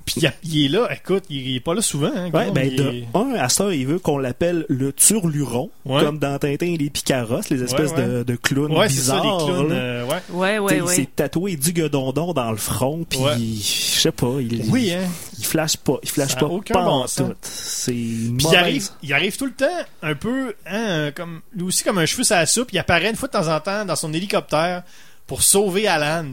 [SPEAKER 2] Puis il, il est là, écoute, il, il est pas là souvent, hein.
[SPEAKER 4] Ouais, ben
[SPEAKER 2] il
[SPEAKER 4] de
[SPEAKER 2] est-
[SPEAKER 4] un, à ça, il veut qu'on l'appelle le turluron,
[SPEAKER 2] Ouais.
[SPEAKER 4] comme dans Tintin et les Picaros, les espèces
[SPEAKER 2] Ouais, ouais.
[SPEAKER 4] De, de clowns
[SPEAKER 2] Ouais, c'est ça,
[SPEAKER 4] bizarres.
[SPEAKER 2] des clowns, euh, ouais.
[SPEAKER 1] Ouais,
[SPEAKER 4] Il s'est tatoué du guedondon dans le front, puis
[SPEAKER 2] Ouais.
[SPEAKER 4] je sais pas, il,
[SPEAKER 2] Oui, hein.
[SPEAKER 4] il flash pas, il flash
[SPEAKER 2] Ça
[SPEAKER 4] pas
[SPEAKER 2] bon
[SPEAKER 4] en tout. C'est
[SPEAKER 2] Puis il arrive, il arrive tout le temps un peu, hein, comme, lui aussi comme un cheveu sur la soupe. Il apparaît une fois de temps en temps dans son hélicoptère pour sauver Alan.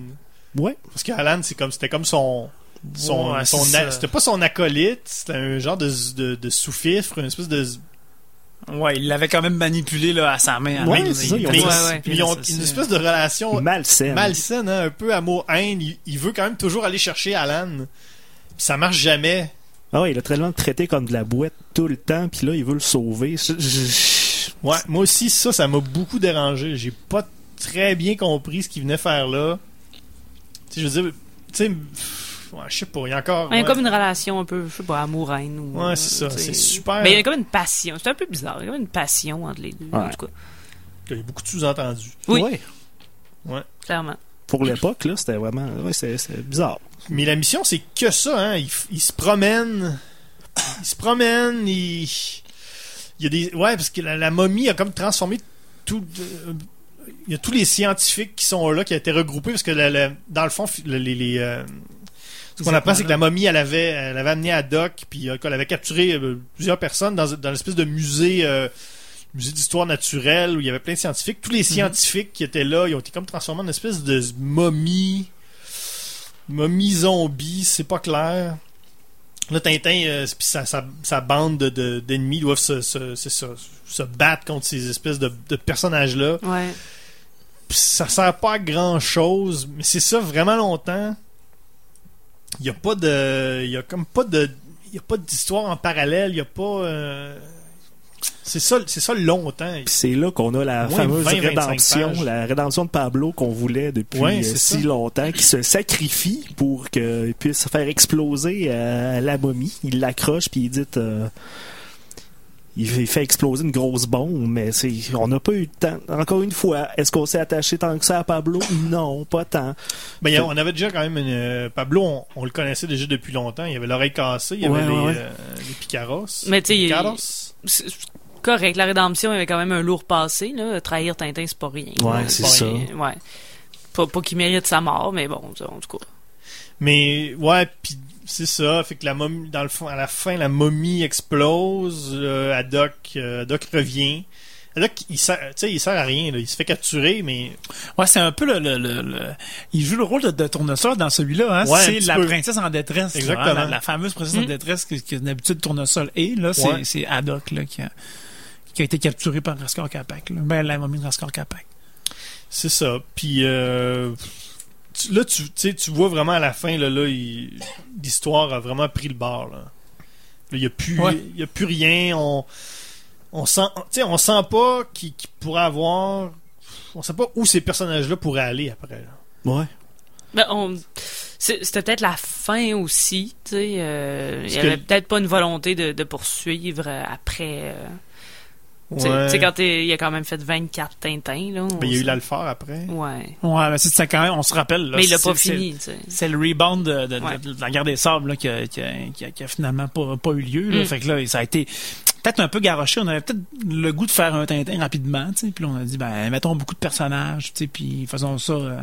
[SPEAKER 4] Ouais.
[SPEAKER 2] Parce qu'Alan, c'est comme, c'était comme son, son,
[SPEAKER 3] Ouais,
[SPEAKER 2] c'était pas son acolyte, c'était un genre de, de, de sous-fifre, une espèce de,
[SPEAKER 3] Ouais, il l'avait quand même manipulé là, à sa main. à
[SPEAKER 4] Ouais,
[SPEAKER 3] main,
[SPEAKER 4] ça, ils ont
[SPEAKER 1] Ouais, ouais.
[SPEAKER 3] pieds
[SPEAKER 2] ils ont
[SPEAKER 3] là, ça,
[SPEAKER 2] une espèce de relation
[SPEAKER 4] Malsaine.
[SPEAKER 2] malsaine, hein, un peu amour-haine. Il, il veut quand même toujours aller chercher Alan. Puis ça marche jamais.
[SPEAKER 4] Ah ouais, il a tellement traité comme de la boîte tout le temps, puis là, il veut le sauver. Je- je-
[SPEAKER 2] Ouais, moi aussi, ça, ça m'a beaucoup dérangé. J'ai pas très bien compris ce qu'il venait faire là. Tu sais, je veux dire, tu sais, ouais, je sais pas, il y a encore.
[SPEAKER 1] Il y a comme une relation un peu, je sais pas, amour-haine. ou,
[SPEAKER 2] Ouais, c'est ça, c'est super.
[SPEAKER 1] Mais il y a comme une passion. C'est un peu bizarre. Il y a comme une passion entre les deux, en tout cas.
[SPEAKER 2] Il y a beaucoup de sous-entendus.
[SPEAKER 1] Oui.
[SPEAKER 4] Ouais.
[SPEAKER 1] Clairement.
[SPEAKER 4] Pour l'époque, là, c'était vraiment, ouais, c'était bizarre.
[SPEAKER 2] Mais la mission, c'est que ça, hein. Il, f- il se promène. Il se promène, il. Il y a des. Ouais, parce que la, la momie a comme transformé tout. euh, Il y a tous les scientifiques qui sont là, qui ont été regroupés, parce que la- la- dans le fond, les, euh, ce qu'on apprend, c'est que la momie, elle avait, elle avait amené à Doc, puis euh, qu'elle avait capturé euh, plusieurs personnes dans, dans l'espèce de musée, euh, musée d'histoire naturelle où il y avait plein de scientifiques. Tous les scientifiques qui étaient là, ils ont été comme transformés en une espèce de momie, momie zombie, c'est pas clair. Là, Tintin, euh, puis sa, sa, sa bande de- de- d'ennemis doivent se, battre contre ces espèces de, de personnages-là.
[SPEAKER 1] Ouais.
[SPEAKER 2] Puis ça sert pas à grand chose, mais c'est ça vraiment longtemps. Il y a pas de. Il y a comme pas de. Il y a pas d'histoire en parallèle, il y a pas. euh, C'est ça, c'est ça longtemps.
[SPEAKER 4] C'est là qu'on a la
[SPEAKER 2] Moins
[SPEAKER 4] fameuse
[SPEAKER 2] 20-25
[SPEAKER 4] rédemption,
[SPEAKER 2] pages.
[SPEAKER 4] la rédemption de Pablo qu'on voulait depuis
[SPEAKER 2] Ouais,
[SPEAKER 4] euh, si
[SPEAKER 2] ça.
[SPEAKER 4] longtemps, qui se sacrifie pour qu'il puisse faire exploser euh, la momie. Il l'accroche puis il dit euh, il fait exploser une grosse bombe, mais c'est on n'a pas eu le temps. Encore une fois, est-ce qu'on s'est attaché tant que ça à Pablo? Non, pas tant.
[SPEAKER 2] Ben, y a- on avait déjà quand même une, euh, Pablo, on, on le connaissait déjà depuis longtemps. Il avait l'oreille cassée, il y avait
[SPEAKER 4] Ouais,
[SPEAKER 2] les, euh, les Picaros.
[SPEAKER 1] Mais tu sais, correct. La rédemption avait quand même un lourd passé. Là. Trahir Tintin, c'est pas rien.
[SPEAKER 4] Ouais,
[SPEAKER 1] là.
[SPEAKER 4] c'est
[SPEAKER 1] pas
[SPEAKER 4] ça.
[SPEAKER 1] rien. Ouais. Pas, pas qu'il mérite sa mort, mais bon, ça, en tout cas.
[SPEAKER 2] Mais ouais, puis c'est ça, fait que la momie, dans le fond, à la fin, la momie explose, euh, Haddock, euh, Haddock revient. Haddock, il sert, tu sais, il sert à rien, là. il se fait capturer, mais
[SPEAKER 3] Ouais, c'est un peu le, le, le, le- Il joue le rôle de, de tournesol dans celui-là. Hein?
[SPEAKER 2] Ouais,
[SPEAKER 3] c'est la
[SPEAKER 2] peu.
[SPEAKER 3] princesse en détresse. là,
[SPEAKER 2] Exactement.
[SPEAKER 3] hein, la, la fameuse princesse en
[SPEAKER 1] Mm.
[SPEAKER 3] détresse que, que d'habitude tournesol est. Là, c'est,
[SPEAKER 2] Ouais.
[SPEAKER 3] Haddock là, qui, a, qui a été capturé par Raskar Kapak. Là. Ben, la momie de Raskar Kapak.
[SPEAKER 2] c'est ça. Puis euh, tu- là, tu, tu sais, tu vois vraiment à la fin, là, l'histoire a vraiment pris le bord. Là. Il n'y a, plus-
[SPEAKER 3] Ouais.
[SPEAKER 2] il y a plus rien. On, on sent, tu sais, on sent pas qu'il qu'il pourrait avoir. On sait pas où ces personnages-là pourraient aller après. là.
[SPEAKER 4] Ouais.
[SPEAKER 1] Ben, on... C'était peut-être la fin aussi, tu sais. euh, il y
[SPEAKER 2] Parce
[SPEAKER 1] avait
[SPEAKER 2] que-
[SPEAKER 1] peut-être pas une volonté de, de poursuivre euh, après. euh,
[SPEAKER 2] Ouais.
[SPEAKER 1] Tu sais, quand il a quand même fait 24 Tintins, là.
[SPEAKER 2] Ben, il y a eu l'Alphard après.
[SPEAKER 1] Ouais.
[SPEAKER 3] Ouais, mais c'est, quand même, on se rappelle. Là,
[SPEAKER 1] mais il l'a pas fini.
[SPEAKER 3] C'est le rebound de, de- de-
[SPEAKER 1] Ouais.
[SPEAKER 3] de la guerre des sables là, qui, a, qui, a, qui a- qui a finalement pas, pas eu lieu. Là.
[SPEAKER 1] Mm.
[SPEAKER 3] Fait que là, ça a été peut-être un peu garoché. On avait peut-être le goût de faire un Tintin rapidement. tu sais. Puis on a dit, ben, mettons beaucoup de personnages, tu sais, puis faisons ça. euh,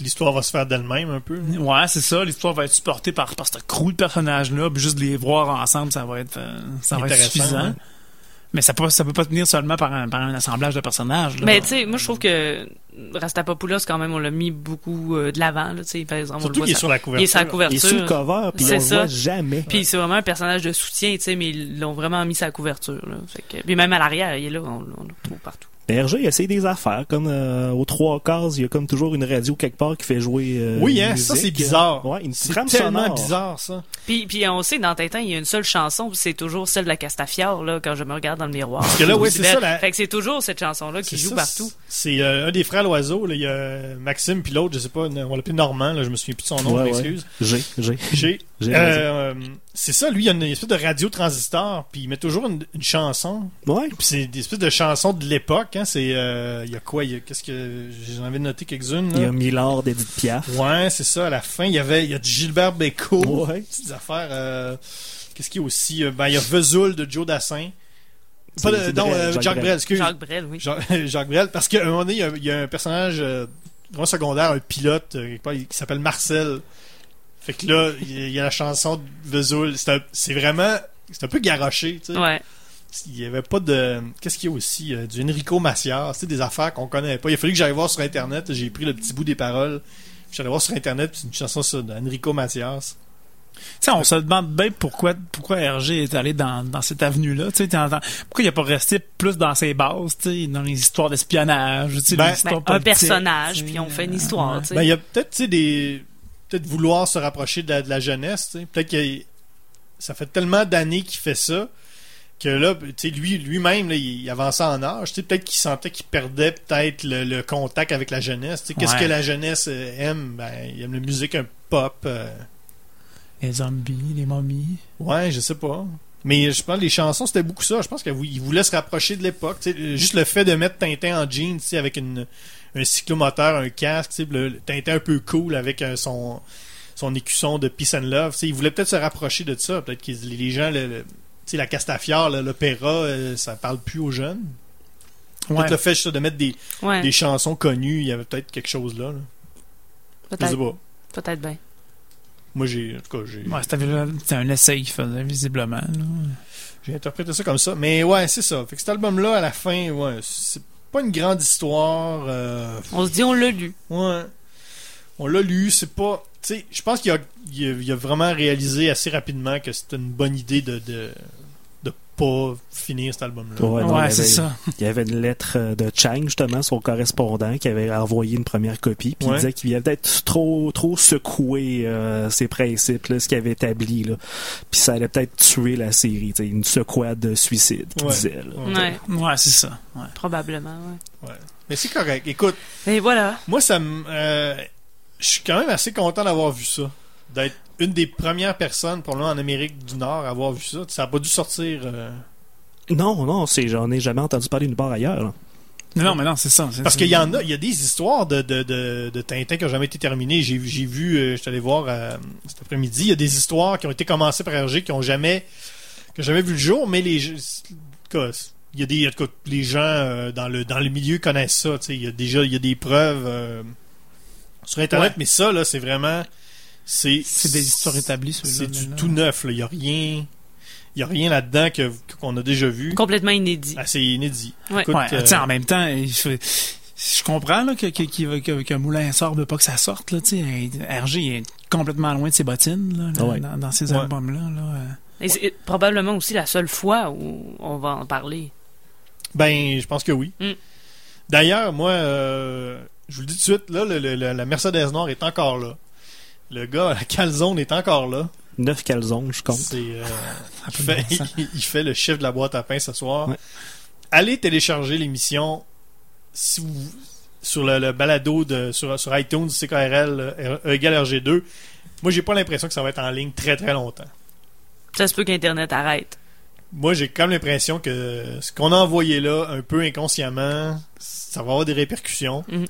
[SPEAKER 2] l'histoire va se faire d'elle-même un peu.
[SPEAKER 3] Ouais, c'est ça. L'histoire va être supportée par, par ce crew de personnages-là. Puis juste les voir ensemble, ça va être, euh, ça va être
[SPEAKER 2] Intéressant,
[SPEAKER 3] suffisant. Mais ça peut, ça peut pas tenir seulement par un, par un assemblage de personnages. là.
[SPEAKER 1] Mais tu sais, moi je trouve que Rastapopoulos quand même on l'a mis beaucoup euh, de l'avant là, tu sais par exemple on
[SPEAKER 2] Surtout
[SPEAKER 1] le voit
[SPEAKER 2] qu'il est
[SPEAKER 1] ça-
[SPEAKER 2] sur la
[SPEAKER 1] il est
[SPEAKER 2] couverture.
[SPEAKER 1] sur la
[SPEAKER 4] Il est
[SPEAKER 1] couverture.
[SPEAKER 4] sous le cover, puis
[SPEAKER 1] C'est
[SPEAKER 4] on le
[SPEAKER 1] ça.
[SPEAKER 4] voit jamais.
[SPEAKER 1] Puis c'est vraiment un personnage de soutien, tu sais, mais ils l'ont vraiment mis sa couverture. Là. Fait que, puis même à l'arrière, il est là, on, on le trouve partout.
[SPEAKER 4] Mais RG essaie des affaires, comme euh, aux trois quarts, il y a comme toujours une radio quelque part qui fait jouer. euh,
[SPEAKER 2] Oui, hein, ça c'est bizarre.
[SPEAKER 4] Ouais, une
[SPEAKER 2] c'est
[SPEAKER 4] trame
[SPEAKER 2] tellement
[SPEAKER 4] sonore.
[SPEAKER 2] bizarre ça.
[SPEAKER 1] Puis, puis on sait dans Tintin, il y a une seule chanson, puis c'est toujours celle de la Castafiore, là, quand je me regarde dans le miroir.
[SPEAKER 2] Parce que là, ouais, c'est ça, la-
[SPEAKER 1] Fait que c'est toujours cette chanson-là qui
[SPEAKER 2] C'est
[SPEAKER 1] joue
[SPEAKER 2] ça,
[SPEAKER 1] partout.
[SPEAKER 2] C'est euh, un des frères Loiseau, il y a Maxime puis l'autre, je sais pas, on l'appelle Normand, là, je me souviens plus de son nom,
[SPEAKER 4] Ouais,
[SPEAKER 2] je m'excuse.
[SPEAKER 4] J'ai, j'ai.
[SPEAKER 2] J'ai. Euh, c'est ça, lui, il y a une espèce de radio transistor, puis il met toujours une, une chanson.
[SPEAKER 4] Ouais.
[SPEAKER 2] Puis c'est des espèces de chansons de l'époque, hein. C'est, euh, il y a quoi, il y a, qu'est-ce que, envie de noter quelques-unes,
[SPEAKER 4] Il y a Millard d'Edith Piaf.
[SPEAKER 2] Ouais, c'est ça, à la fin, il y avait, il y a Gilbert Bécaud.
[SPEAKER 4] Ouais.
[SPEAKER 2] Petites affaires, euh, qu'est-ce qu'il y a aussi, euh, ben, il y a Vesoul de Joe Dassin. Pas de,
[SPEAKER 4] C'est
[SPEAKER 2] non,
[SPEAKER 4] Brel, Jacques
[SPEAKER 2] Jacques
[SPEAKER 4] Brel.
[SPEAKER 2] Brel, excuse.
[SPEAKER 1] Jacques Brel, oui.
[SPEAKER 2] Jacques, Jacques Brel, parce qu'à un moment donné, il y a, il y a un personnage euh, vraiment secondaire, un pilote, euh, quelque part, qui s'appelle Marcel. Fait que là, il y a- il y a la chanson de Vesoul. C'est vraiment. C'est un peu garoché, tu sais.
[SPEAKER 1] Ouais.
[SPEAKER 2] Il y avait pas de. Qu'est-ce qu'il y a aussi euh, Du Enrico Macias, tu sais, des affaires qu'on connaît pas. Il a fallu que j'aille voir sur Internet. J'ai pris le petit bout des paroles. J'allais voir sur Internet, c'est une chanson ça, d'Enrico Macias.
[SPEAKER 3] On se demande bien pourquoi, pourquoi RG est allé dans, dans cette avenue-là. Tu sais, t'entends- pourquoi il a pas resté plus dans ses bases, tu sais, dans les histoires d'espionnage,
[SPEAKER 2] Ben,
[SPEAKER 1] Ben, un personnage, puis on fait une
[SPEAKER 3] euh,
[SPEAKER 1] histoire.
[SPEAKER 2] Ben, il y a peut-être, tu sais, des. Peut-être vouloir se rapprocher de la, de la jeunesse. Peut-être que ça fait tellement d'années qu'il fait ça que là, tu sais, lui, lui-même, là, il, il avançait en âge, tu sais. Peut-être qu'il sentait qu'il perdait peut-être le, le contact avec la jeunesse. Qu'est-ce
[SPEAKER 3] Ouais.
[SPEAKER 2] que la jeunesse euh, aime? Ben, il aime la musique un pop. euh,
[SPEAKER 3] Les zombies, les momies.
[SPEAKER 2] Ouais, je sais pas. Mais je pense que les chansons, c'était beaucoup ça. Je pense qu'il voulait se rapprocher de l'époque. Juste le fait de mettre Tintin en jeans, avec une, un cyclomoteur, un casque, le, le Tintin un peu cool avec euh, son, son écusson de Peace and Love. tu sais. Il voulait peut-être se rapprocher de ça. Peut-être que les gens, le, le- la Castafiore, l'opéra, euh, ça parle plus aux jeunes.
[SPEAKER 3] Ouais.
[SPEAKER 2] Peut-être le fait juste de mettre des,
[SPEAKER 1] Ouais,
[SPEAKER 2] des chansons connues, il y avait peut-être quelque chose là. là. Je sais
[SPEAKER 1] peut-être.
[SPEAKER 2] pas.
[SPEAKER 1] Peut-être bien.
[SPEAKER 2] Moi, j'ai, en tout cas, j'ai,
[SPEAKER 3] Ouais, c'était un essai qu'il faisait, visiblement. là.
[SPEAKER 2] J'ai interprété ça comme ça. Mais ouais, c'est ça. Fait que cet album-là, à la fin, ouais, c'est pas une grande histoire. euh,
[SPEAKER 1] On se dit, on l'a lu.
[SPEAKER 2] ouais. On l'a lu, c'est pas. Tu sais, je pense qu'il a, il a, il a vraiment réalisé assez rapidement que c'était une bonne idée de pas finir cet album-là.
[SPEAKER 4] Ouais,
[SPEAKER 3] c'est
[SPEAKER 4] avait-
[SPEAKER 3] ça.
[SPEAKER 4] Il y avait une lettre euh, de Chang, justement, son correspondant, qui avait envoyé une première copie. Puis
[SPEAKER 2] Ouais.
[SPEAKER 4] il disait qu'il avait peut-être trop, trop secoué euh, ses principes, là, ce qu'il avait établi. Là. Puis ça allait peut-être tuer la série. Une secouade de suicide, qu'il
[SPEAKER 2] Ouais.
[SPEAKER 4] disait. Là.
[SPEAKER 2] Ouais.
[SPEAKER 1] Ouais,
[SPEAKER 3] Ouais, c'est ça. Ouais.
[SPEAKER 1] probablement, ouais.
[SPEAKER 2] Mais c'est correct. Écoute,
[SPEAKER 1] Et voilà.
[SPEAKER 2] moi, ça me. euh, je suis quand même assez content d'avoir vu ça. D'être une des premières personnes, probablement en Amérique du Nord, à avoir vu ça. Ça a pas dû sortir. euh,
[SPEAKER 4] Non, non, c'est, j'en ai jamais entendu parler nulle part ailleurs. là.
[SPEAKER 3] Non, non, mais non, c'est ça. c'est-
[SPEAKER 2] Parce qu'il y en a, il y a des histoires de, de, de, de Tintin qui n'ont jamais été terminées. J'ai, j'ai vu, euh, je suis allé voir euh, cet après-midi, il y a des histoires qui ont été commencées par RG qui ont jamais, qui ont jamais vu le jour, mais les, en tout cas, il y a des, en tout cas, les gens euh, dans le dans le milieu connaissent ça. tu sais. Il y a déjà, il y a des preuves euh, sur Internet,
[SPEAKER 3] Ouais.
[SPEAKER 2] mais ça là, c'est vraiment, c'est,
[SPEAKER 3] C'est des histoires établies,
[SPEAKER 2] C'est du
[SPEAKER 3] là.
[SPEAKER 2] tout neuf. là. Il y a rien, il a rien là-dedans que qu'on a déjà vu.
[SPEAKER 1] Complètement inédit.
[SPEAKER 2] Ah, c'est inédit.
[SPEAKER 1] Ouais.
[SPEAKER 2] Écoute,
[SPEAKER 3] Ouais,
[SPEAKER 2] euh,
[SPEAKER 3] en même temps, je comprends là, que, que, Moulin sort veut pas que ça sorte. Là. RG est complètement loin de ses bottines là, là,
[SPEAKER 4] Ouais.
[SPEAKER 3] dans, dans ces
[SPEAKER 2] Ouais.
[SPEAKER 3] albums-là. Là, euh.
[SPEAKER 1] Et c'est probablement aussi la seule fois où on va en parler.
[SPEAKER 2] Ben, je pense que oui.
[SPEAKER 1] Mm.
[SPEAKER 2] D'ailleurs, moi, euh, je vous le dis tout de suite, là, le- la Mercedes Noire est encore là. Le gars à la calzone est encore là.
[SPEAKER 4] Neuf calzones, je compte.
[SPEAKER 2] C'est, euh, il, fait,
[SPEAKER 3] bon sens.
[SPEAKER 2] il, il fait le chiffre de la boîte à pain ce soir.
[SPEAKER 4] Ouais.
[SPEAKER 2] Allez télécharger l'émission si vous, sur le, le balado de, sur, sur iTunes, CKRL, euh, E égale RG2. Moi, j'ai pas l'impression que ça va être en ligne très très longtemps.
[SPEAKER 1] Ça se peut qu'Internet arrête.
[SPEAKER 2] Moi, j'ai quand même l'impression que ce qu'on a envoyé là, un peu inconsciemment, ça va avoir des répercussions.
[SPEAKER 1] Mhm.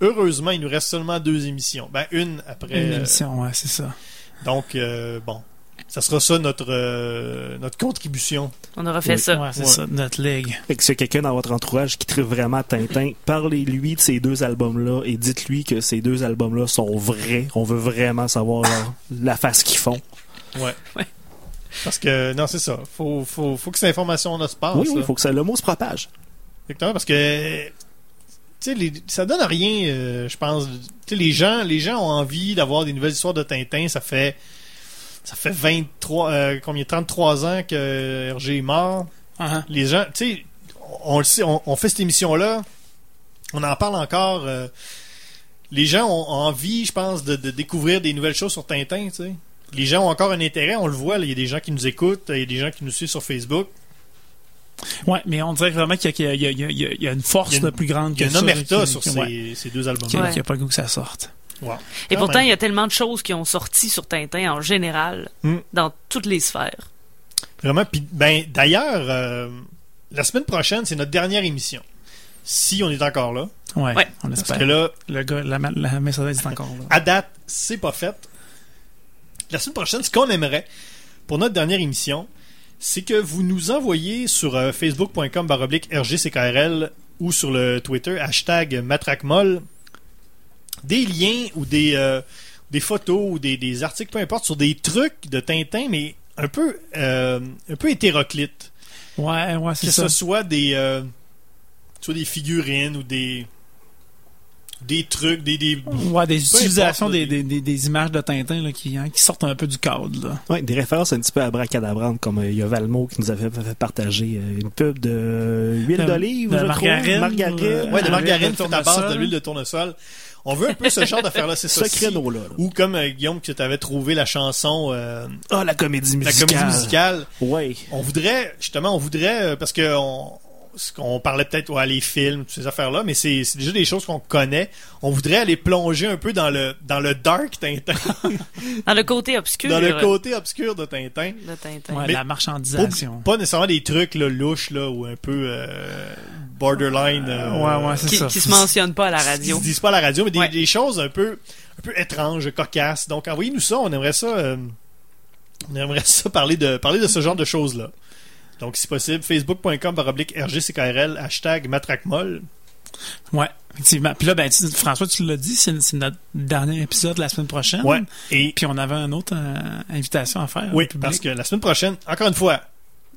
[SPEAKER 2] Heureusement, il nous reste seulement deux émissions. Ben, une après.
[SPEAKER 3] Une
[SPEAKER 2] euh,
[SPEAKER 3] émission, ouais, c'est ça.
[SPEAKER 2] donc, euh, bon. ça sera ça notre euh, notre contribution.
[SPEAKER 1] On aura fait
[SPEAKER 4] Oui.
[SPEAKER 1] ça.
[SPEAKER 3] Ouais, c'est
[SPEAKER 2] Ouais.
[SPEAKER 3] ça, notre ligue.
[SPEAKER 4] Fait que s'il y a quelqu'un dans votre entourage qui tripe vraiment Tintin, parlez-lui de ces deux albums-là et dites-lui que ces deux albums-là sont vrais. On veut vraiment savoir leur- la face qu'ils font.
[SPEAKER 2] Ouais.
[SPEAKER 1] Ouais.
[SPEAKER 2] Parce que non, c'est ça. Faut faut faut que cette information-là se passe.
[SPEAKER 4] oui, oui,
[SPEAKER 2] là.
[SPEAKER 4] il faut que ça, le mot se propage.
[SPEAKER 2] Exactement, parce que sais, les- ça donne rien, euh, je pense. Les gens, les gens ont envie d'avoir des nouvelles histoires de Tintin. Ça fait, ça fait 23, euh, combien, 33 ans que Hergé est mort.
[SPEAKER 3] Uh-huh.
[SPEAKER 2] Les gens, tu sais, on le sait, on, on fait cette émission-là, on en parle encore. euh, les gens ont envie, je pense, de, de découvrir des nouvelles choses sur Tintin, tu sais. Les gens ont encore un intérêt, on le voit, il y a des gens qui nous écoutent, il y a des gens qui nous suivent sur Facebook.
[SPEAKER 3] Ouais, mais on dirait vraiment qu'il y, a- qu'il y y y une force
[SPEAKER 2] une-
[SPEAKER 3] plus grande
[SPEAKER 2] Il y a
[SPEAKER 3] que
[SPEAKER 2] une
[SPEAKER 3] ça.
[SPEAKER 2] omerta sur ces,
[SPEAKER 3] ouais,
[SPEAKER 2] ces deux albums.
[SPEAKER 3] qui,
[SPEAKER 1] Ouais.
[SPEAKER 3] qui a pas le goût que ça sorte.
[SPEAKER 2] Wow.
[SPEAKER 1] Et
[SPEAKER 2] Quand
[SPEAKER 1] pourtant, il y a tellement de choses qui ont sorti sur Tintin en général,
[SPEAKER 2] Hmm.
[SPEAKER 1] dans toutes les sphères.
[SPEAKER 2] Vraiment. Puis, ben, d'ailleurs, euh, la semaine prochaine, c'est notre dernière émission. Si on est encore là.
[SPEAKER 3] Ouais,
[SPEAKER 1] Ouais.
[SPEAKER 3] on
[SPEAKER 2] Parce
[SPEAKER 3] espère.
[SPEAKER 2] que là,
[SPEAKER 3] Le gars, la, la Mercedes est encore là.
[SPEAKER 2] à date, c'est pas fait. La semaine prochaine, ce qu'on aimerait pour notre dernière émission, c'est que vous nous envoyiez sur euh, facebook.com baroblique RGCKRL ou sur le Twitter hashtag matraquemol des liens ou des, euh, des photos ou des, des articles, peu importe, sur des trucs de Tintin, mais un peu, euh, un peu hétéroclites.
[SPEAKER 3] Ouais, ouais, c'est
[SPEAKER 2] que
[SPEAKER 3] ça.
[SPEAKER 2] ce soit des euh, soit des figurines ou des des trucs des, des
[SPEAKER 3] Ouais, des utilisations
[SPEAKER 2] importe,
[SPEAKER 3] des, des, des, des images de Tintin là, qui, hein, qui sortent un peu du cadre. Là.
[SPEAKER 4] Ouais, des références un petit peu abracadabrantes, comme euh, il y a Valmo qui nous avait fait, partager euh, une pub de euh, huile
[SPEAKER 3] De-
[SPEAKER 4] d'olive,
[SPEAKER 3] de
[SPEAKER 4] je
[SPEAKER 3] margarine.
[SPEAKER 4] Margarine.
[SPEAKER 3] euh,
[SPEAKER 2] ouais de margarine faite à base de
[SPEAKER 3] tournesol.
[SPEAKER 2] l'huile de tournesol on veut un peu ce genre d'affaire là c'est ça
[SPEAKER 4] Ce créneau-là. là.
[SPEAKER 2] ou comme euh, Guillaume que tu avais trouvé la chanson euh,
[SPEAKER 4] Ah, la comédie
[SPEAKER 2] la
[SPEAKER 4] musicale.
[SPEAKER 2] comédie musicale
[SPEAKER 4] Ouais.
[SPEAKER 2] on voudrait justement on voudrait euh, parce que on ce qu'on parlait peut-être ouais, les films toutes ces affaires là mais c'est c'est déjà des choses qu'on connaît on voudrait aller plonger un peu dans le dans le dark Tintin
[SPEAKER 1] Dans le côté obscur
[SPEAKER 2] dans le côté obscur de Tintin
[SPEAKER 1] de Tintin.
[SPEAKER 3] Ouais,
[SPEAKER 2] Mais-
[SPEAKER 3] la marchandisation.
[SPEAKER 2] pas nécessairement des trucs là, louches là, ou un peu euh, borderline. euh,
[SPEAKER 3] ouais, ouais, c'est
[SPEAKER 1] Qui,
[SPEAKER 3] ça.
[SPEAKER 1] qui se mentionne pas à la radio.
[SPEAKER 2] se disent pas à la radio, mais des,
[SPEAKER 1] Ouais.
[SPEAKER 2] des choses un peu, un peu étranges, cocasses. Donc envoyez-nous ça, on aimerait ça. euh, on aimerait ça parler de, parler de ce genre de choses-là. Donc si possible, facebook.com baroblique RGCKRL, hashtag matraquemol.
[SPEAKER 3] Ouais, effectivement. Puis là, ben, tu- François, tu l'as dit, c'est c'est notre dernier épisode la semaine prochaine.
[SPEAKER 2] Ouais. Et
[SPEAKER 3] Puis on avait une autre euh, invitation à faire.
[SPEAKER 2] oui, parce que la semaine prochaine, encore une fois,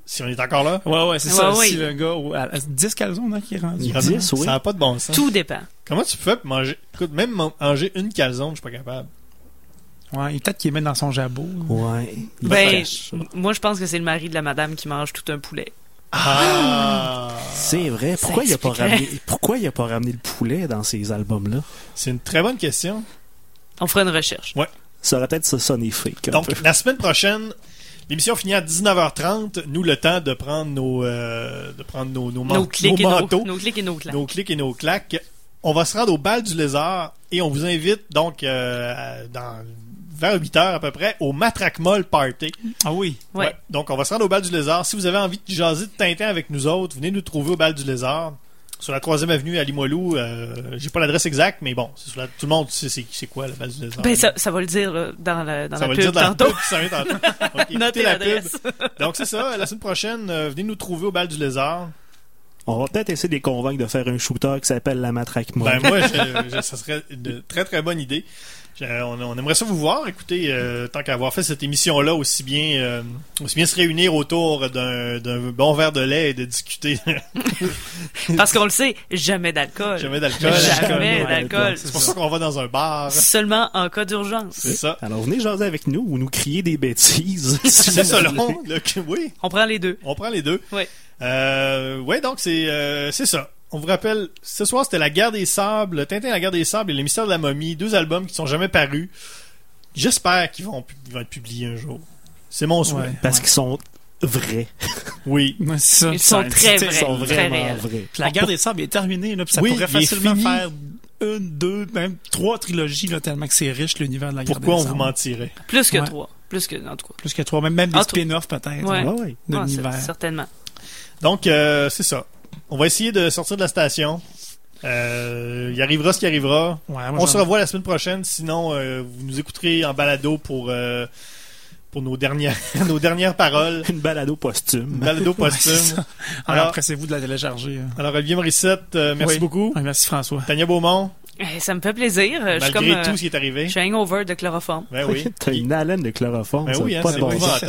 [SPEAKER 2] si on est encore là,
[SPEAKER 3] Ouais, ouais, c'est
[SPEAKER 1] Ouais,
[SPEAKER 3] ça.
[SPEAKER 1] ouais.
[SPEAKER 3] Si le gars, au- à, à 10 calzons, hein, qui est rendu.
[SPEAKER 4] Il
[SPEAKER 2] vraiment,
[SPEAKER 4] dix, oui.
[SPEAKER 2] ça n'a pas de bon sens.
[SPEAKER 1] Tout dépend.
[SPEAKER 2] Comment tu fais pour manger Écoute, même manger une calzone, je suis pas capable.
[SPEAKER 3] Ouais, peut-être qu'il est même dans son jabot.
[SPEAKER 4] Ouais.
[SPEAKER 1] Ben, moi, je pense que c'est le mari de la madame qui mange tout un poulet.
[SPEAKER 2] Ah,
[SPEAKER 4] C'est vrai. Pourquoi il a pas ramené, pourquoi il a pas ramené le poulet dans ces albums-là?
[SPEAKER 2] c'est une très bonne question.
[SPEAKER 1] On fera une recherche.
[SPEAKER 4] Ça aurait peut-être sonné fake.
[SPEAKER 2] Donc,
[SPEAKER 4] peu.
[SPEAKER 2] la semaine prochaine, l'émission finit à 19h30. Nous, le temps de prendre nos, euh, de prendre nos, nos,
[SPEAKER 1] clics,
[SPEAKER 2] nos manteaux,
[SPEAKER 1] nos, nos clics et nos claques.
[SPEAKER 2] nos clics et nos claques. On va se rendre au bal du lézard et on vous invite donc euh, dans, vers 8 h à peu près au Matraque Moll Party.
[SPEAKER 3] Ah oui.
[SPEAKER 1] Ouais.
[SPEAKER 2] Donc, on va se rendre au bal du lézard. Si vous avez envie de jaser de Tintin avec nous autres, venez nous trouver au bal du lézard. Sur la 3 avenue à Limoilou, euh, j'ai pas l'adresse exacte, mais bon, c'est sur la- tout le monde sait c'est, quoi le bal du lézard.
[SPEAKER 1] Ben, ça, ça va le dire là, dans la, dans
[SPEAKER 2] Ça
[SPEAKER 1] la
[SPEAKER 2] va le
[SPEAKER 1] pub
[SPEAKER 2] dire dans la
[SPEAKER 1] tantôt.
[SPEAKER 2] pub tantôt. Donc, écoutez
[SPEAKER 1] Notez
[SPEAKER 2] la pub. Donc c'est ça, la semaine prochaine, euh, venez nous trouver au bal du lézard.
[SPEAKER 4] On va peut-être essayer de les convaincre de faire un shooter qui s'appelle la matraque molle.
[SPEAKER 2] Ben moi, je- je- ça serait une très très bonne idée. Je- on, on aimerait ça vous voir. Écoutez, euh, tant qu'à avoir fait cette émission-là, aussi bien euh, aussi bien se réunir autour d'un d'un bon verre de lait et de discuter.
[SPEAKER 1] Parce qu'on le sait, jamais d'alcool.
[SPEAKER 2] Jamais d'alcool.
[SPEAKER 1] Jamais d'alcool.
[SPEAKER 2] C'est pour ça qu'on va dans un bar.
[SPEAKER 1] Seulement en cas d'urgence.
[SPEAKER 2] C'est ça.
[SPEAKER 4] Alors venez jaser avec nous ou nous crier des bêtises. si
[SPEAKER 2] C'est long. le- Oui,
[SPEAKER 1] On prend les deux.
[SPEAKER 2] on prend les deux.
[SPEAKER 1] Oui.
[SPEAKER 2] Euh, ouais, donc c'est euh, c'est ça. On vous rappelle, ce soir c'était La Guerre des Sables, Tintin la Guerre des Sables et Le Mystère de la Momie, deux albums qui sont jamais parus. J'espère qu'ils vont, être publiés un jour. C'est mon souhait.
[SPEAKER 3] Ouais.
[SPEAKER 4] Parce qu'ils sont vrais.
[SPEAKER 2] Oui.
[SPEAKER 3] Ça.
[SPEAKER 1] Ils sont très vrais.
[SPEAKER 4] Ils sont vraiment vrais.
[SPEAKER 3] Puis la guerre des sables est terminée, là, puis ça
[SPEAKER 2] Oui,
[SPEAKER 3] pourrait
[SPEAKER 2] il est
[SPEAKER 3] facilement
[SPEAKER 2] fini.
[SPEAKER 3] faire une, deux, même trois trilogies, là, tellement que c'est riche l'univers de la guerre
[SPEAKER 2] Pourquoi
[SPEAKER 3] des
[SPEAKER 2] on vous
[SPEAKER 3] sables.
[SPEAKER 2] mentirait?
[SPEAKER 1] Plus que
[SPEAKER 3] Ouais.
[SPEAKER 1] trois. Plus que, en tout cas.
[SPEAKER 3] Plus que trois, même, même des spin-offs peut-être.
[SPEAKER 1] Ouais.
[SPEAKER 4] Ouais, ouais.
[SPEAKER 3] De l'univers.
[SPEAKER 1] certainement.
[SPEAKER 2] Donc, euh, c'est ça. On va essayer de sortir de la station. Euh, il arrivera ce qui arrivera.
[SPEAKER 3] Ouais, moi,
[SPEAKER 2] On se revoit la semaine prochaine. Sinon, euh, vous nous écouterez en balado pour euh, pour nos dernières, nos dernières paroles.
[SPEAKER 4] Une balado posthume.
[SPEAKER 2] Balado
[SPEAKER 3] Ouais, c'est
[SPEAKER 2] posthume. Alors-
[SPEAKER 3] Alors, pressez-vous de la télécharger. euh.
[SPEAKER 2] Alors, Olivier Morissette, euh, merci
[SPEAKER 3] Oui.
[SPEAKER 2] beaucoup.
[SPEAKER 3] Ouais, merci François.
[SPEAKER 2] Tania Beaumont,
[SPEAKER 1] Eh, ça me fait plaisir. Je suis
[SPEAKER 2] malgré
[SPEAKER 1] comme. euh,
[SPEAKER 2] tout ce qui est arrivé.
[SPEAKER 1] Je suis hangover de chloroforme.
[SPEAKER 2] Ben oui.
[SPEAKER 4] T'as une haleine de chloroforme.
[SPEAKER 2] Ben
[SPEAKER 4] ça
[SPEAKER 2] oui,
[SPEAKER 4] a
[SPEAKER 2] hein,
[SPEAKER 4] pas de bon sens.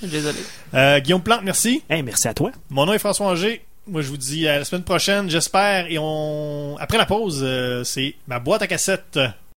[SPEAKER 2] je.
[SPEAKER 1] Désolé.
[SPEAKER 2] Euh, Guillaume Plante, merci.
[SPEAKER 4] Hey, merci à toi.
[SPEAKER 2] Mon nom est François Angers. Moi, je vous dis à la semaine prochaine, j'espère. Et on, après la pause, euh, c'est ma boîte à cassette.